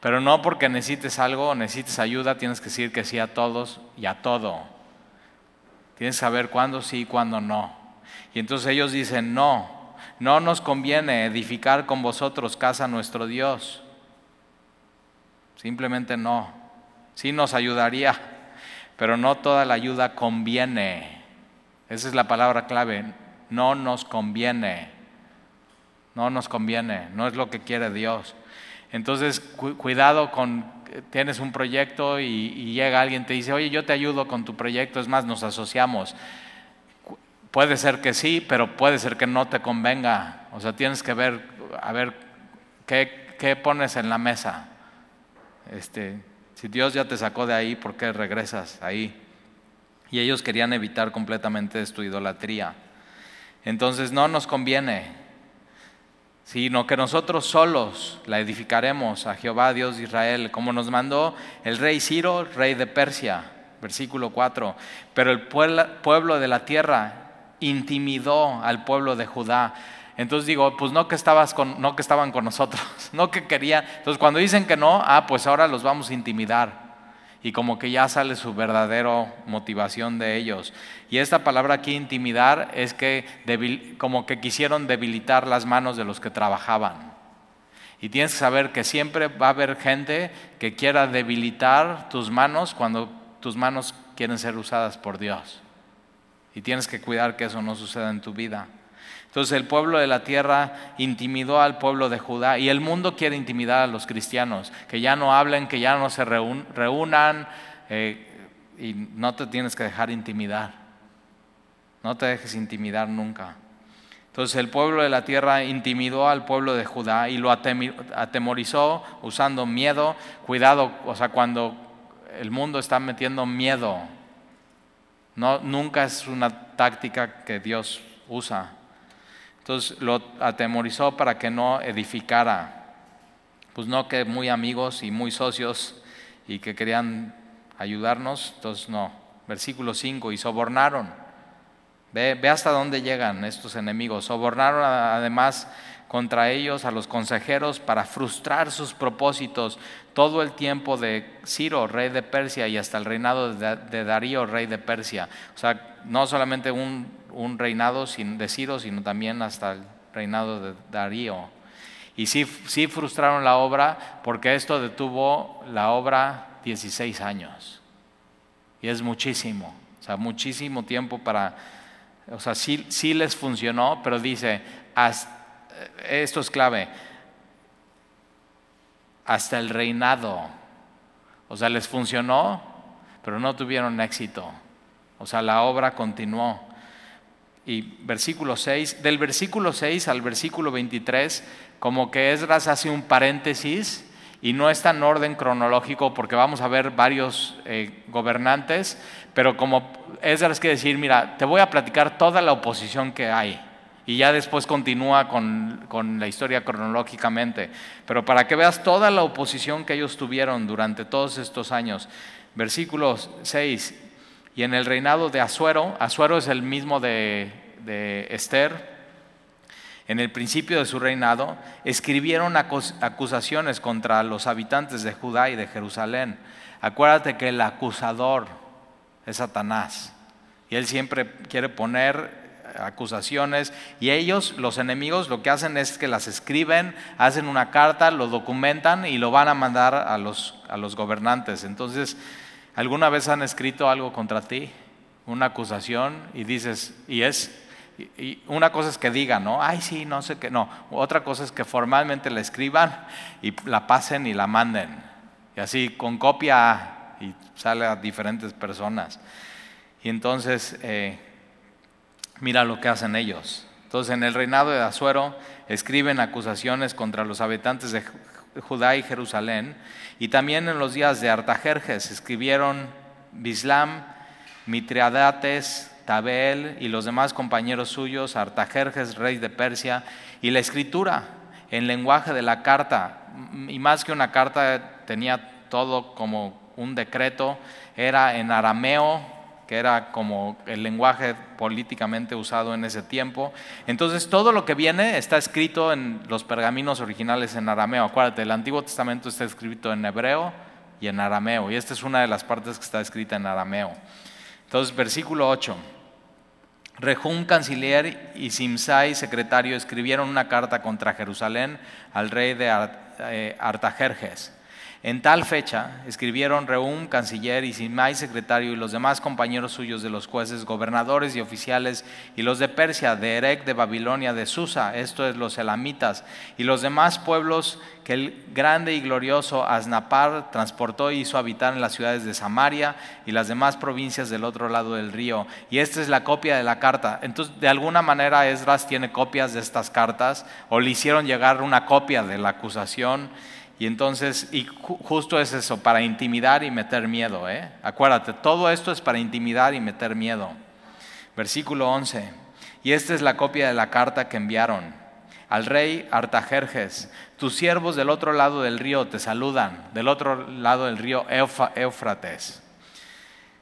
pero no porque necesites algo necesites ayuda, tienes que decir que sí a todos y a todo. Tienes que saber cuándo sí y cuándo no. Y entonces ellos dicen, no, no nos conviene edificar con vosotros casa nuestro Dios. Simplemente no. Sí nos ayudaría, pero no toda la ayuda conviene. Esa es la palabra clave. No nos conviene. No nos conviene. No es lo que quiere Dios. Entonces, cuidado con, tienes un proyecto y, llega alguien te dice, oye, yo te ayudo con tu proyecto, es más, nos asociamos. Puede ser que sí, pero puede ser que no te convenga. O sea, tienes que ver, a ver, qué, qué pones en la mesa. Este, si Dios ya te sacó de ahí, ¿por qué regresas ahí? Y ellos querían evitar completamente tu idolatría. Entonces no nos conviene sino que nosotros solos la edificaremos a Jehová, Dios de Israel, como nos mandó el rey Ciro, rey de Persia, versículo 4. Pero el pueblo de la tierra intimidó al pueblo de Judá. Entonces digo, pues no que, estabas con, no que estaban con nosotros, no que querían. Entonces cuando dicen que no, ah, pues ahora los vamos a intimidar y como que ya sale su verdadera motivación de ellos. Y esta palabra aquí, intimidar, es que como que quisieron debilitar las manos de los que trabajaban. Y tienes que saber que siempre va a haber gente que quiera debilitar tus manos cuando tus manos quieren ser usadas por Dios. Y tienes que cuidar que eso no suceda en tu vida. Entonces el pueblo de la tierra intimidó al pueblo de Judá y el mundo quiere intimidar a los cristianos, que ya no hablen, que ya no se reúnan eh, y no te tienes que dejar intimidar. No te dejes intimidar nunca. Entonces el pueblo de la tierra intimidó al pueblo de Judá y lo atemorizó usando miedo. Cuidado, o sea, cuando el mundo está metiendo miedo No, nunca es una táctica que Dios usa. Entonces lo atemorizó para que no edificara. Pues no que muy amigos y muy socios y que querían ayudarnos, entonces no. Versículo 5, y sobornaron. Ve, ve hasta dónde llegan estos enemigos. Sobornaron además contra ellos a los consejeros para frustrar sus propósitos todo el tiempo de Ciro, rey de Persia, y hasta el reinado de Darío, rey de Persia. O sea, no solamente un, reinado de Ciro, sino también hasta el reinado de Darío. Y sí, sí frustraron la obra porque esto detuvo la obra 16 años. Y es muchísimo, o sea, muchísimo tiempo para, o sea, sí, sí les funcionó, pero dice, hasta esto es clave, hasta el reinado. O sea, les funcionó, pero no tuvieron éxito. O sea, la obra continuó. Y versículo 6, del versículo 6 al versículo 23, como que Esdras hace un paréntesis y no está en orden cronológico porque vamos a ver varios eh, gobernantes, pero como Esdras quiere decir, mira, te voy a platicar toda la oposición que hay y ya después continúa con, la historia cronológicamente. Pero para que veas toda la oposición que ellos tuvieron durante todos estos años, versículo 6, y en el reinado de Asuero, Asuero es el mismo de, de Esther, en el principio de su reinado, escribieron acusaciones contra los habitantes de Judá y de Jerusalén. Acuérdate que el acusador es Satanás. Y él siempre quiere poner acusaciones y ellos, los enemigos, lo que hacen es que las escriben, hacen una carta, lo documentan y lo van a mandar a los, a los gobernantes. Entonces, ¿alguna vez han escrito algo contra ti? Una acusación y dices, y es, una cosa es que digan, ¿no? Ay, sí, no sé qué, no. Otra cosa es que formalmente la escriban y la pasen y la manden. Y así con copia y sale a diferentes personas. Y entonces... Eh, Mira lo que hacen ellos. Entonces, en el reinado de Azuero escriben acusaciones contra los habitantes de Judá y Jerusalén. Y también en los días de Artajerjes escribieron Bislam, Mitriadates, Tabel y los demás compañeros suyos, Artajerjes, rey de Persia, y la escritura en lenguaje de la carta. Y más que una carta, tenía todo como un decreto, era en arameo, que era como el lenguaje políticamente usado en ese tiempo. Entonces todo lo que viene está escrito en los pergaminos originales en arameo. Acuérdate, el Antiguo Testamento está escrito en hebreo y en arameo, y esta es una de las partes que está escrita en arameo. Entonces, versículo 8. Rehum, canciller, y Simsai, secretario, escribieron una carta contra Jerusalén al rey de eh, Artajerjes en tal fecha escribieron Reum, canciller, y Simai, secretario, y los demás compañeros suyos de los jueces, gobernadores y oficiales, y los de Persia, de Erec, de Babilonia, de Susa, esto es los elamitas, y los demás pueblos que el grande y glorioso Asnapar transportó y hizo habitar en las ciudades de Samaria y las demás provincias del otro lado del río. Y esta es la copia de la carta. Entonces, de alguna manera Esdras tiene copias de estas cartas, o le hicieron llegar una copia de la acusación. Y entonces, y justo es eso, para intimidar y meter miedo. ¿eh? Acuérdate, todo esto es para intimidar y meter miedo. Versículo 11. Y esta es la copia de la carta que enviaron. Al rey Artajerjes, tus siervos del otro lado del río te saludan, del otro lado del río Éufrates.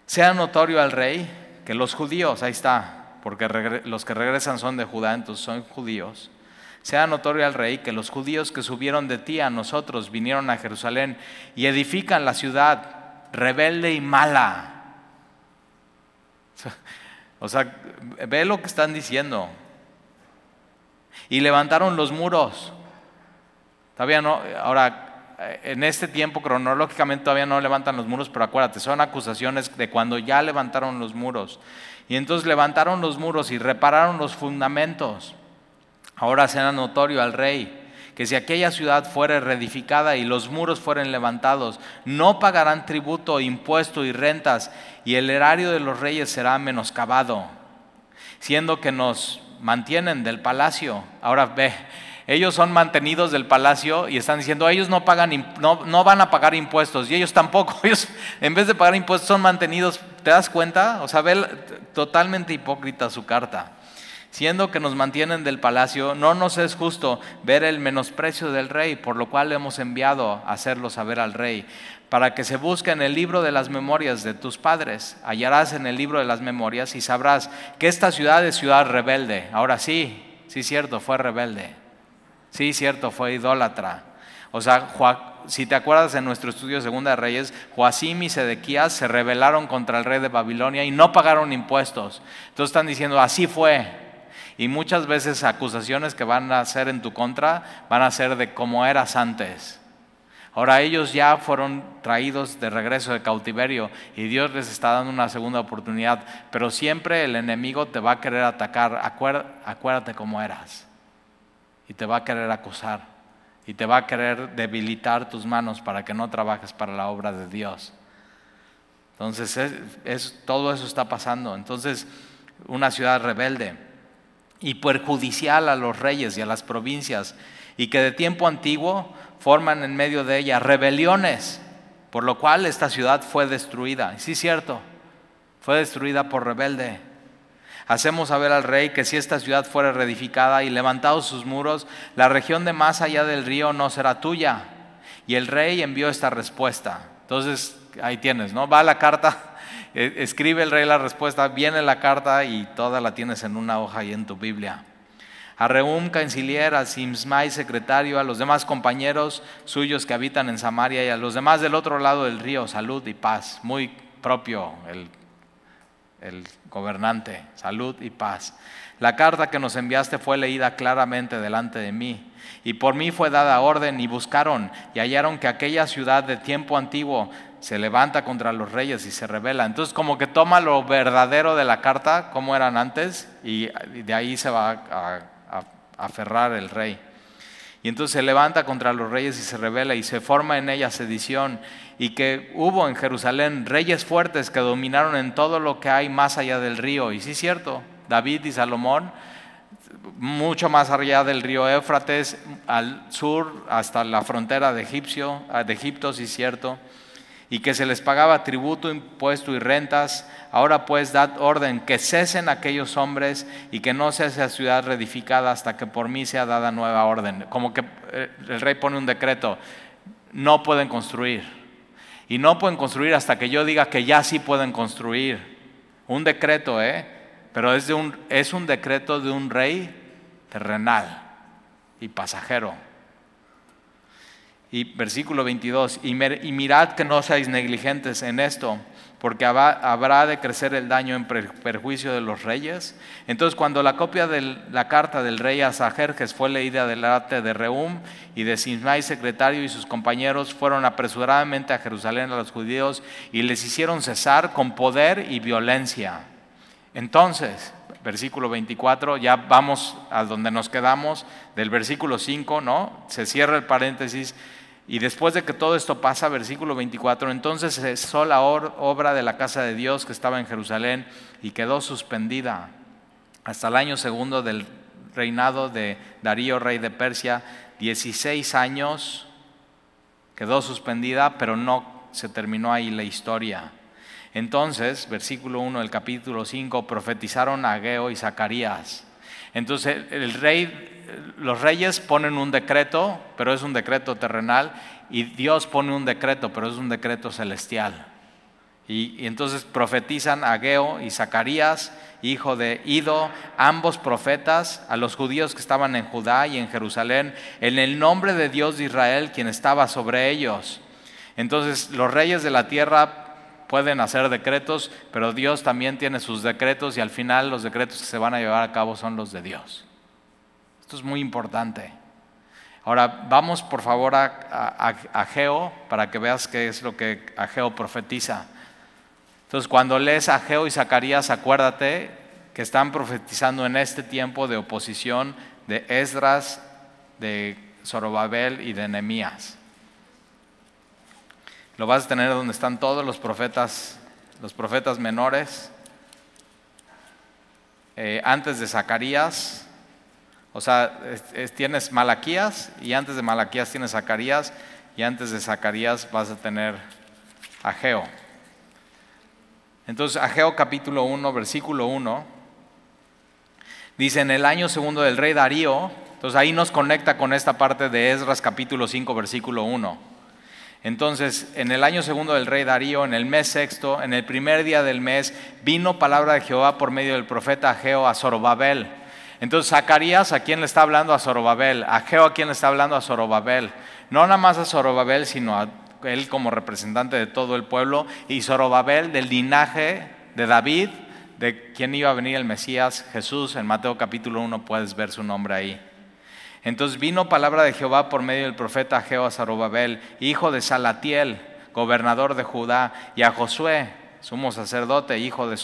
Sea notorio al rey que los judíos, ahí está, porque los que regresan son de Judá, entonces son judíos sea notorio al rey que los judíos que subieron de ti a nosotros vinieron a Jerusalén y edifican la ciudad rebelde y mala. O sea, ve lo que están diciendo. Y levantaron los muros. Todavía no, ahora, en este tiempo cronológicamente todavía no levantan los muros, pero acuérdate, son acusaciones de cuando ya levantaron los muros. Y entonces levantaron los muros y repararon los fundamentos. Ahora será notorio al rey que si aquella ciudad fuere reedificada y los muros fueren levantados, no pagarán tributo, impuesto y rentas, y el erario de los reyes será menoscabado, siendo que nos mantienen del palacio. Ahora ve, Ellos son mantenidos del palacio y están diciendo, ellos no, pagan, no, no van a pagar impuestos y ellos tampoco. Ellos, en vez de pagar impuestos, son mantenidos. ¿Te das cuenta? O sea, ve totalmente hipócrita su carta. Siendo que nos mantienen del palacio, no nos es justo ver el menosprecio del rey, por lo cual hemos enviado a hacerlo saber al rey, para que se busque en el libro de las memorias de tus padres. Hallarás en el libro de las memorias y sabrás que esta ciudad es ciudad rebelde. Ahora sí, sí cierto, fue rebelde. Sí cierto, fue idólatra. O sea, si te acuerdas en nuestro estudio Segunda de Reyes, Joacim y Sedequías se rebelaron contra el rey de Babilonia y no pagaron impuestos. Entonces están diciendo, así fue. Y muchas veces acusaciones que van a ser en tu contra van a ser de cómo eras antes. Ahora ellos ya fueron traídos de regreso de cautiverio y Dios les está dando una segunda oportunidad, pero siempre el enemigo te va a querer atacar, acuérdate cómo eras, y te va a querer acusar, y te va a querer debilitar tus manos para que no trabajes para la obra de Dios. Entonces, todo eso está pasando. Entonces, una ciudad rebelde y perjudicial a los reyes y a las provincias, y que de tiempo antiguo forman en medio de ella rebeliones, por lo cual esta ciudad fue destruida. Sí, cierto, fue destruida por rebelde. Hacemos saber al rey que si esta ciudad fuera reedificada y levantados sus muros, la región de más allá del río no será tuya. Y el rey envió esta respuesta. Entonces, ahí tienes, ¿no? Va la carta escribe el rey la respuesta, viene la carta y toda la tienes en una hoja y en tu Biblia. A Reum, canciller, a Simsmai, secretario, a los demás compañeros suyos que habitan en Samaria y a los demás del otro lado del río, salud y paz. Muy propio el, el gobernante, salud y paz. La carta que nos enviaste fue leída claramente delante de mí, y por mí fue dada orden, y buscaron y hallaron que aquella ciudad de tiempo antiguo se levanta contra los reyes y se revela. Entonces como que toma lo verdadero de la carta, como eran antes, y de ahí se va a, aferrar el rey. Y entonces se levanta contra los reyes y se revela y se forma en ella sedición y que hubo en Jerusalén reyes fuertes que dominaron en todo lo que hay más allá del río. Y sí es cierto, David y Salomón, mucho más allá del río Éufrates, al sur hasta la frontera de, Egipcio, de Egipto, sí es cierto y que se les pagaba tributo, impuesto y rentas. Ahora pues dad orden que cesen aquellos hombres y que no sea esa ciudad reedificada hasta que por mí sea dada nueva orden. Como que eh, el rey pone un decreto, no pueden construir. Y no pueden construir hasta que yo diga que ya sí pueden construir. Un decreto, ¿eh? Pero es, de un, es un decreto de un rey terrenal y pasajero. Y versículo 22, y, mirad que no seáis negligentes en esto, porque habrá de crecer el daño en perjuicio de los reyes. Entonces, cuando la copia de la carta del rey Asajerjes fue leída delante de Reum y de Simai, secretario, y sus compañeros fueron apresuradamente a Jerusalén a los judíos y les hicieron cesar con poder y violencia. Entonces, versículo 24, ya vamos a donde nos quedamos, del versículo 5, ¿no? Se cierra el paréntesis y después de que todo esto pasa, versículo 24, entonces cesó la obra de la casa de Dios que estaba en Jerusalén y quedó suspendida hasta el año segundo del reinado de Darío, rey de Persia, 16 años quedó suspendida, pero no se terminó ahí la historia. Entonces, versículo 1 del capítulo 5, profetizaron Ageo y Zacarías. Entonces, el rey los reyes ponen un decreto, pero es un decreto terrenal, y Dios pone un decreto, pero es un decreto celestial. Y, entonces profetizan Ageo y Zacarías, hijo de Ido, ambos profetas, a los judíos que estaban en Judá y en Jerusalén, en el nombre de Dios de Israel, quien estaba sobre ellos. Entonces los reyes de la tierra pueden hacer decretos, pero Dios también tiene sus decretos y al final los decretos que se van a llevar a cabo son los de Dios. Esto es muy importante. Ahora vamos por favor a, Ageo para que veas qué es lo que Ageo profetiza. Entonces cuando lees Ageo y Zacarías, acuérdate que están profetizando en este tiempo de oposición de Esdras, de Zorobabel y de Nehemías. Lo vas a tener donde están todos los profetas, los profetas menores. Eh, antes de Zacarías, O sea, tienes Malaquías y antes de Malaquías tienes Zacarías y antes de Zacarías vas a tener Ageo. Entonces, Ageo capítulo 1, versículo 1, dice, en el año segundo del rey Darío, entonces ahí nos conecta con esta parte de Esdras capítulo 5, versículo 1. Entonces, en el año segundo del rey Darío, en el mes sexto, en el primer día del mes, vino palabra de Jehová por medio del profeta Ageo a Zorobabel. Entonces, Zacarías, ¿a quién le está hablando? A Zorobabel. Ageo, ¿a quién le está hablando? A Zorobabel. No nada más a Zorobabel, sino a él como representante de todo el pueblo. Y Zorobabel, del linaje de David, de quien iba a venir el Mesías, Jesús. En Mateo capítulo 1 puedes ver su nombre ahí. Entonces vino palabra de Jehová por medio del profeta Ageo a Zarubabel, hijo de Salatiel, gobernador de Judá, y a Josué, sumo sacerdote, hijo de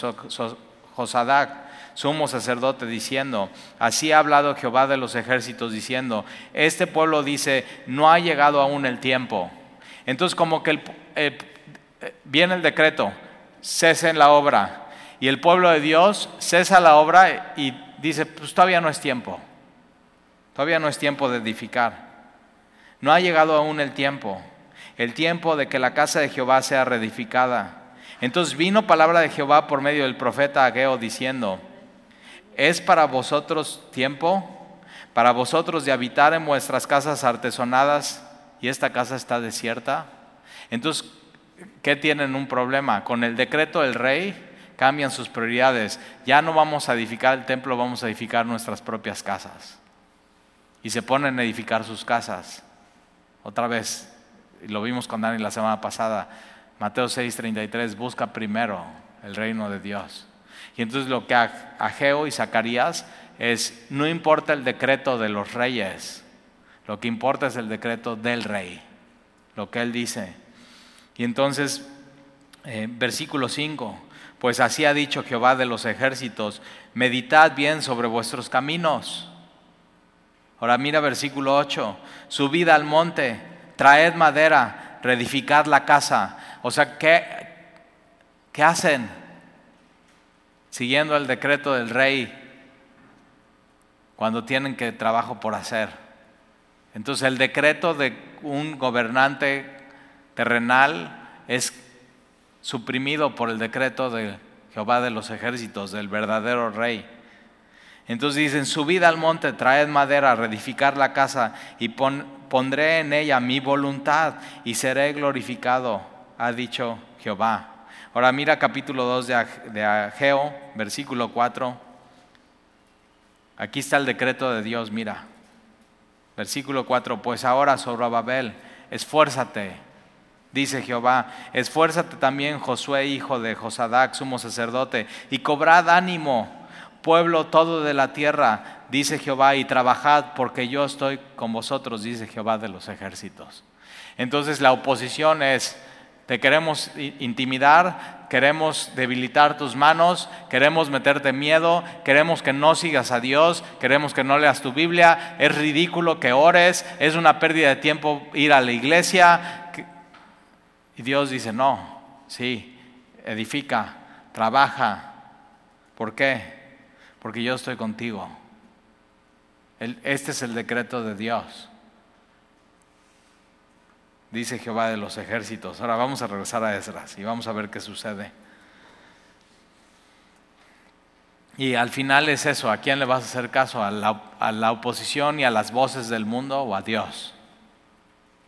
Josadac, sumo sacerdote, diciendo, así ha hablado Jehová de los ejércitos, diciendo, este pueblo dice, no ha llegado aún el tiempo. Entonces como que viene el decreto, cesen la obra, y el pueblo de Dios cesa la obra y dice, pues todavía no es tiempo. Todavía no es tiempo de edificar. No ha llegado aún el tiempo, el tiempo de que la casa de Jehová sea reedificada. Entonces vino palabra de Jehová por medio del profeta Ageo diciendo, ¿es para vosotros tiempo? ¿Para vosotros de habitar en vuestras casas artesonadas y esta casa está desierta? Entonces, ¿qué tienen un problema? Con el decreto del rey cambian sus prioridades. Ya no vamos a edificar el templo, vamos a edificar nuestras propias casas y se ponen a edificar sus casas. Otra vez, lo vimos con Dani la semana pasada, Mateo 6:33, busca primero el reino de Dios. Y entonces lo que Ageo y Zacarías es, no importa el decreto de los reyes, lo que importa es el decreto del rey, lo que él dice. Y entonces, eh, versículo 5, pues así ha dicho Jehová de los ejércitos, meditad bien sobre vuestros caminos Ahora mira versículo 8, subid al monte, traed madera, reedificad la casa. O sea, ¿qué, qué hacen? Siguiendo el decreto del rey cuando tienen que trabajo por hacer. Entonces el decreto de un gobernante terrenal es suprimido por el decreto de Jehová de los ejércitos, del verdadero rey. Entonces dicen, subid al monte, traed madera, reedificar la casa y pondré en ella mi voluntad y seré glorificado, ha dicho Jehová. Ahora mira capítulo 2 de Ageo, versículo 4. Aquí está el decreto de Dios, mira. Versículo 4, pues ahora sobre Babel, esfuérzate, dice Jehová, esfuérzate también Josué, hijo de Josadac, sumo sacerdote, y cobrad ánimo pueblo todo de la tierra, dice Jehová, y trabajad porque yo estoy con vosotros, dice Jehová de los ejércitos. Entonces la oposición es, te queremos intimidar, queremos debilitar tus manos, queremos meterte miedo, queremos que no sigas a Dios, queremos que no leas tu Biblia, es ridículo que ores, es una pérdida de tiempo ir a la iglesia. Y Dios dice, no, sí, edifica, trabaja. ¿Por qué? porque yo estoy contigo. este es el decreto de Dios. Dice Jehová de los ejércitos. Ahora vamos a regresar a Esdras y vamos a ver qué sucede. Y al final es eso, ¿a quién le vas a hacer caso? ¿A la, a la, oposición y a las voces del mundo o a Dios?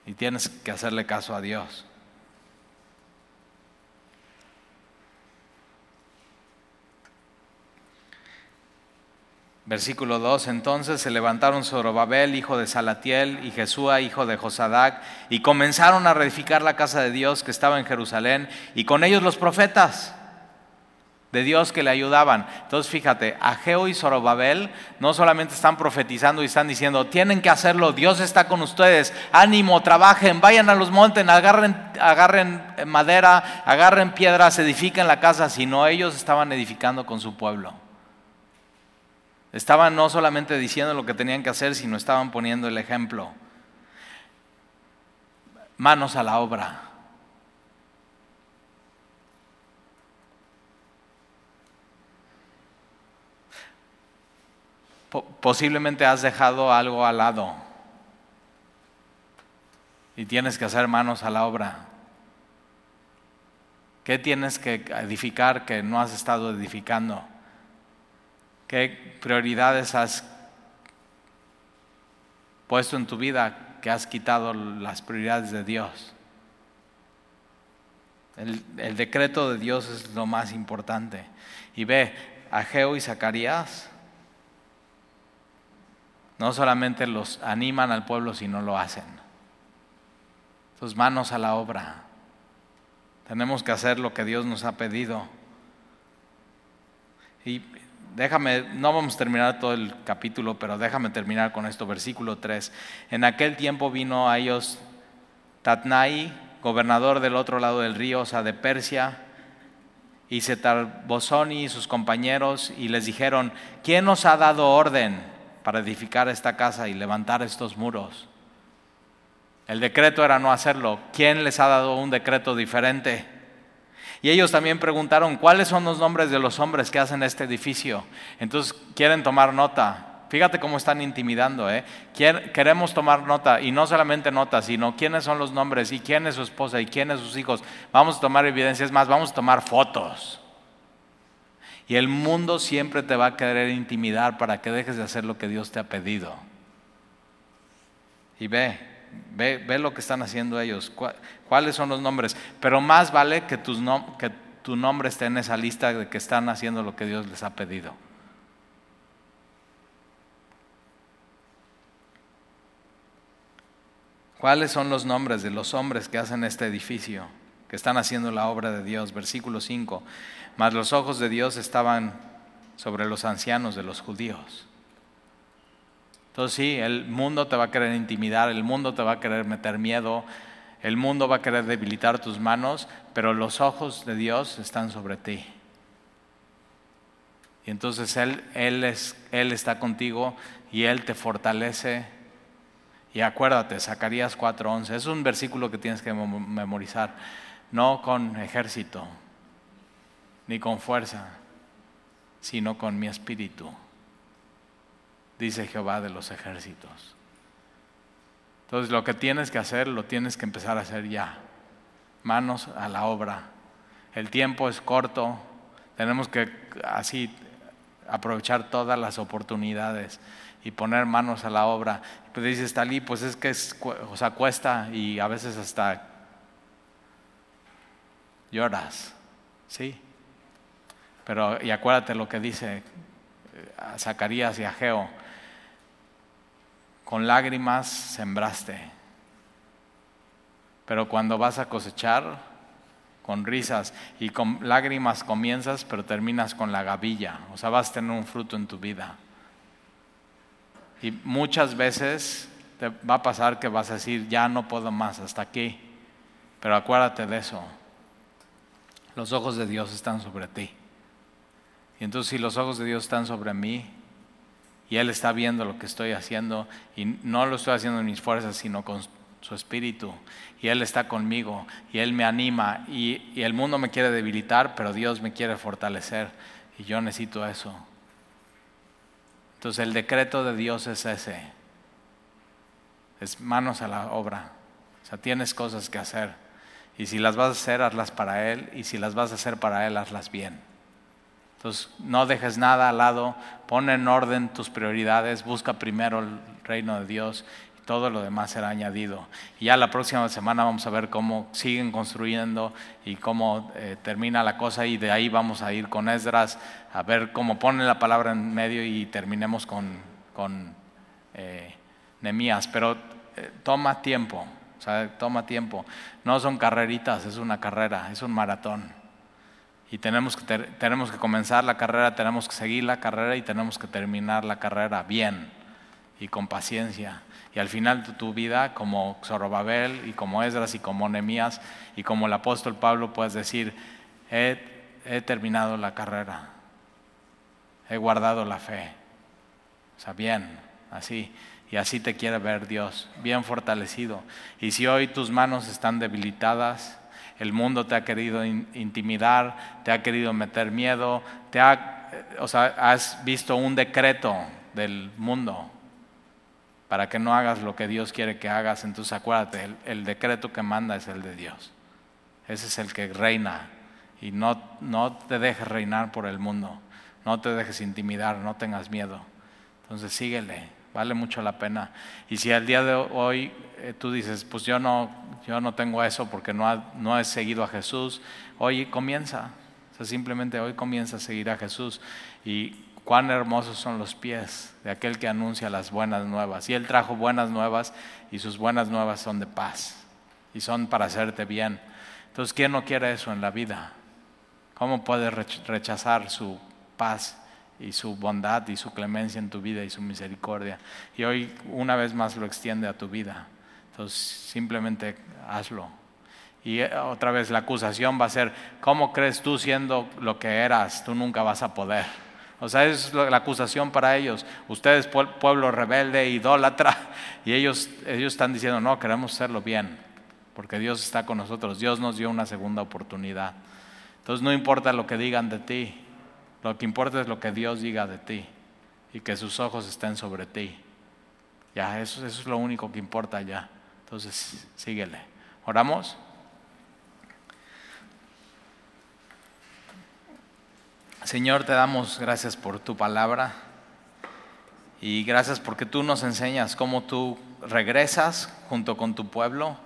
Y tienes que hacerle caso a Dios. Versículo 2, entonces se levantaron Zorobabel, hijo de Salatiel, y Jesúa, hijo de Josadac, y comenzaron a reedificar la casa de Dios que estaba en Jerusalén, y con ellos los profetas de Dios que le ayudaban. Entonces fíjate, Ageo y Zorobabel no solamente están profetizando y están diciendo, tienen que hacerlo, Dios está con ustedes, ánimo, trabajen, vayan a los montes, agarren, agarren madera, agarren piedras, edifiquen la casa, sino ellos estaban edificando con su pueblo. Estaban no solamente diciendo lo que tenían que hacer, sino estaban poniendo el ejemplo. Manos a la obra. posiblemente has dejado algo al lado y tienes que hacer manos a la obra. ¿Qué tienes que edificar que no has estado edificando? ¿Qué prioridades has puesto en tu vida que has quitado las prioridades de Dios? El, decreto de Dios es lo más importante. Y ve, Ageo y Zacarías no solamente los animan al pueblo, sino lo hacen. Sus manos a la obra. Tenemos que hacer lo que Dios nos ha pedido. Y déjame, no vamos a terminar todo el capítulo, pero déjame terminar con esto, versículo 3. En aquel tiempo vino a ellos Tatnai, gobernador del otro lado del río, o sea, de Persia, y Setarbosoni y sus compañeros, y les dijeron, ¿quién nos ha dado orden para edificar esta casa y levantar estos muros? El decreto era no hacerlo. ¿Quién les ha dado un decreto diferente? Y ellos también preguntaron, ¿cuáles son los nombres de los hombres que hacen este edificio? Entonces quieren tomar nota. Fíjate cómo están intimidando. ¿eh? Queremos tomar nota, y no solamente nota, sino quiénes son los nombres, y quién es su esposa, y quién es sus hijos. Vamos a tomar evidencias más, vamos a tomar fotos. Y el mundo siempre te va a querer intimidar para que dejes de hacer lo que Dios te ha pedido. Y ve, Ve, lo que están haciendo ellos, cuáles son los nombres. Pero más vale que, que tu nombre esté en esa lista de que están haciendo lo que Dios les ha pedido. ¿Cuáles son los nombres de los hombres que hacen este edificio, que están haciendo la obra de Dios? Versículo 5. Mas los ojos de Dios estaban sobre los ancianos de los judíos. Entonces sí, el mundo te va a querer intimidar, el mundo te va a querer meter miedo, el mundo va a querer debilitar tus manos, pero los ojos de Dios están sobre ti. Y entonces Él, Él, es, Él está contigo y Él te fortalece. Y acuérdate, Zacarías 4:11, es un versículo que tienes que memorizar, no con ejército, ni con fuerza, sino con mi espíritu dice Jehová de los ejércitos. Entonces lo que tienes que hacer, lo tienes que empezar a hacer ya. Manos a la obra. El tiempo es corto, tenemos que así aprovechar todas las oportunidades y poner manos a la obra. Pues dices, Talí, pues es que es, o sea, cuesta y a veces hasta lloras, ¿sí? Pero, y acuérdate lo que dice a Zacarías y a con lágrimas sembraste, pero cuando vas a cosechar, con risas y con lágrimas comienzas, pero terminas con la gavilla, o sea, vas a tener un fruto en tu vida. Y muchas veces te va a pasar que vas a decir, ya no puedo más, hasta aquí, pero acuérdate de eso. Los ojos de Dios están sobre ti. Y entonces si los ojos de Dios están sobre mí, y Él está viendo lo que estoy haciendo y no lo estoy haciendo en mis fuerzas, sino con su espíritu. Y Él está conmigo y Él me anima y, y el mundo me quiere debilitar, pero Dios me quiere fortalecer y yo necesito eso. Entonces el decreto de Dios es ese. Es manos a la obra. O sea, tienes cosas que hacer. Y si las vas a hacer, hazlas para Él. Y si las vas a hacer para Él, hazlas bien. Entonces, no dejes nada al lado, pon en orden tus prioridades, busca primero el reino de Dios y todo lo demás será añadido. Y ya la próxima semana vamos a ver cómo siguen construyendo y cómo eh, termina la cosa y de ahí vamos a ir con Esdras a ver cómo pone la palabra en medio y terminemos con, con eh, Nemías. Pero eh, toma tiempo, o sea, toma tiempo. No son carreritas, es una carrera, es un maratón. Y tenemos que, tenemos que comenzar la carrera, tenemos que seguir la carrera y tenemos que terminar la carrera bien y con paciencia. Y al final de tu vida, como Zorobabel y como Esdras y como Nemías y como el apóstol Pablo, puedes decir, he, he terminado la carrera, he guardado la fe. O sea, bien, así. Y así te quiere ver Dios, bien fortalecido. Y si hoy tus manos están debilitadas, el mundo te ha querido intimidar, te ha querido meter miedo, te ha, o sea, has visto un decreto del mundo para que no hagas lo que Dios quiere que hagas. Entonces acuérdate, el, el decreto que manda es el de Dios. Ese es el que reina. Y no, no te dejes reinar por el mundo. No te dejes intimidar, no tengas miedo. Entonces síguele, vale mucho la pena. Y si al día de hoy eh, tú dices, pues yo no, yo no tengo eso porque no, no he seguido a Jesús, hoy comienza. O sea, simplemente hoy comienza a seguir a Jesús. Y cuán hermosos son los pies de aquel que anuncia las buenas nuevas. Y Él trajo buenas nuevas y sus buenas nuevas son de paz y son para hacerte bien. Entonces, ¿quién no quiere eso en la vida? ¿Cómo puedes rechazar su paz y su bondad y su clemencia en tu vida y su misericordia? Y hoy una vez más lo extiende a tu vida. Entonces, simplemente hazlo. Y eh, otra vez la acusación va a ser, ¿cómo crees tú siendo lo que eras? Tú nunca vas a poder. O sea, es la acusación para ellos. Ustedes, pueblo rebelde, idólatra, y ellos, ellos están diciendo, no, queremos hacerlo bien, porque Dios está con nosotros. Dios nos dio una segunda oportunidad. Entonces no importa lo que digan de ti, lo que importa es lo que Dios diga de ti y que sus ojos estén sobre ti. Ya, eso, es lo único que importa ya. Entonces, síguele. ¿Oramos? Señor, te damos gracias por tu palabra y gracias porque tú nos enseñas cómo tú regresas junto con tu pueblo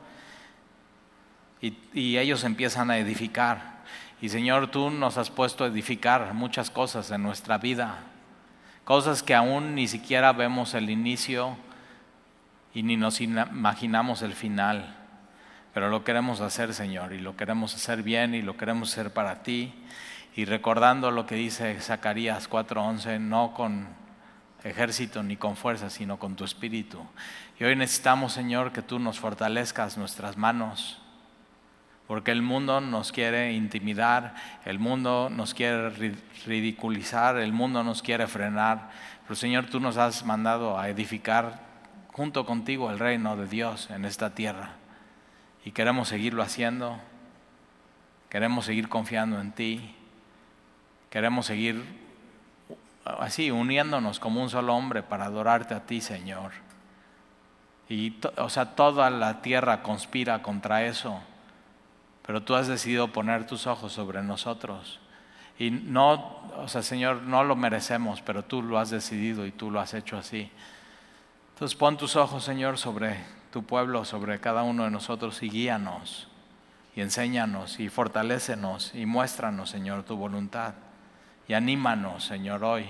y, ellos empiezan a edificar. Y Señor, tú nos has puesto a edificar muchas cosas en nuestra vida, cosas que aún ni siquiera vemos el inicio y ni nos imaginamos el final. Pero lo queremos hacer, Señor, y lo queremos hacer bien y lo queremos hacer para ti y recordando lo que dice Zacarías 4:11, no con ejército ni con fuerza, sino con tu espíritu. Y hoy necesitamos, Señor, que tú nos fortalezcas nuestras manos, porque el mundo nos quiere intimidar, el mundo nos quiere ridiculizar, el mundo nos quiere frenar, pero Señor, tú nos has mandado a edificar junto contigo el reino de Dios en esta tierra. Y queremos seguirlo haciendo, queremos seguir confiando en ti Queremos seguir así, uniéndonos como un solo hombre para adorarte a ti, Señor. Y, o sea, toda la tierra conspira contra eso, pero tú has decidido poner tus ojos sobre nosotros. Y no, o sea, Señor, no lo merecemos, pero tú lo has decidido y tú lo has hecho así. Entonces pon tus ojos, Señor, sobre tu pueblo, sobre cada uno de nosotros y guíanos y enséñanos y fortalécenos y muéstranos, Señor, tu voluntad y anímanos, Señor, hoy.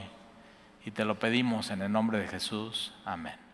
Y te lo pedimos en el nombre de Jesús. Amén.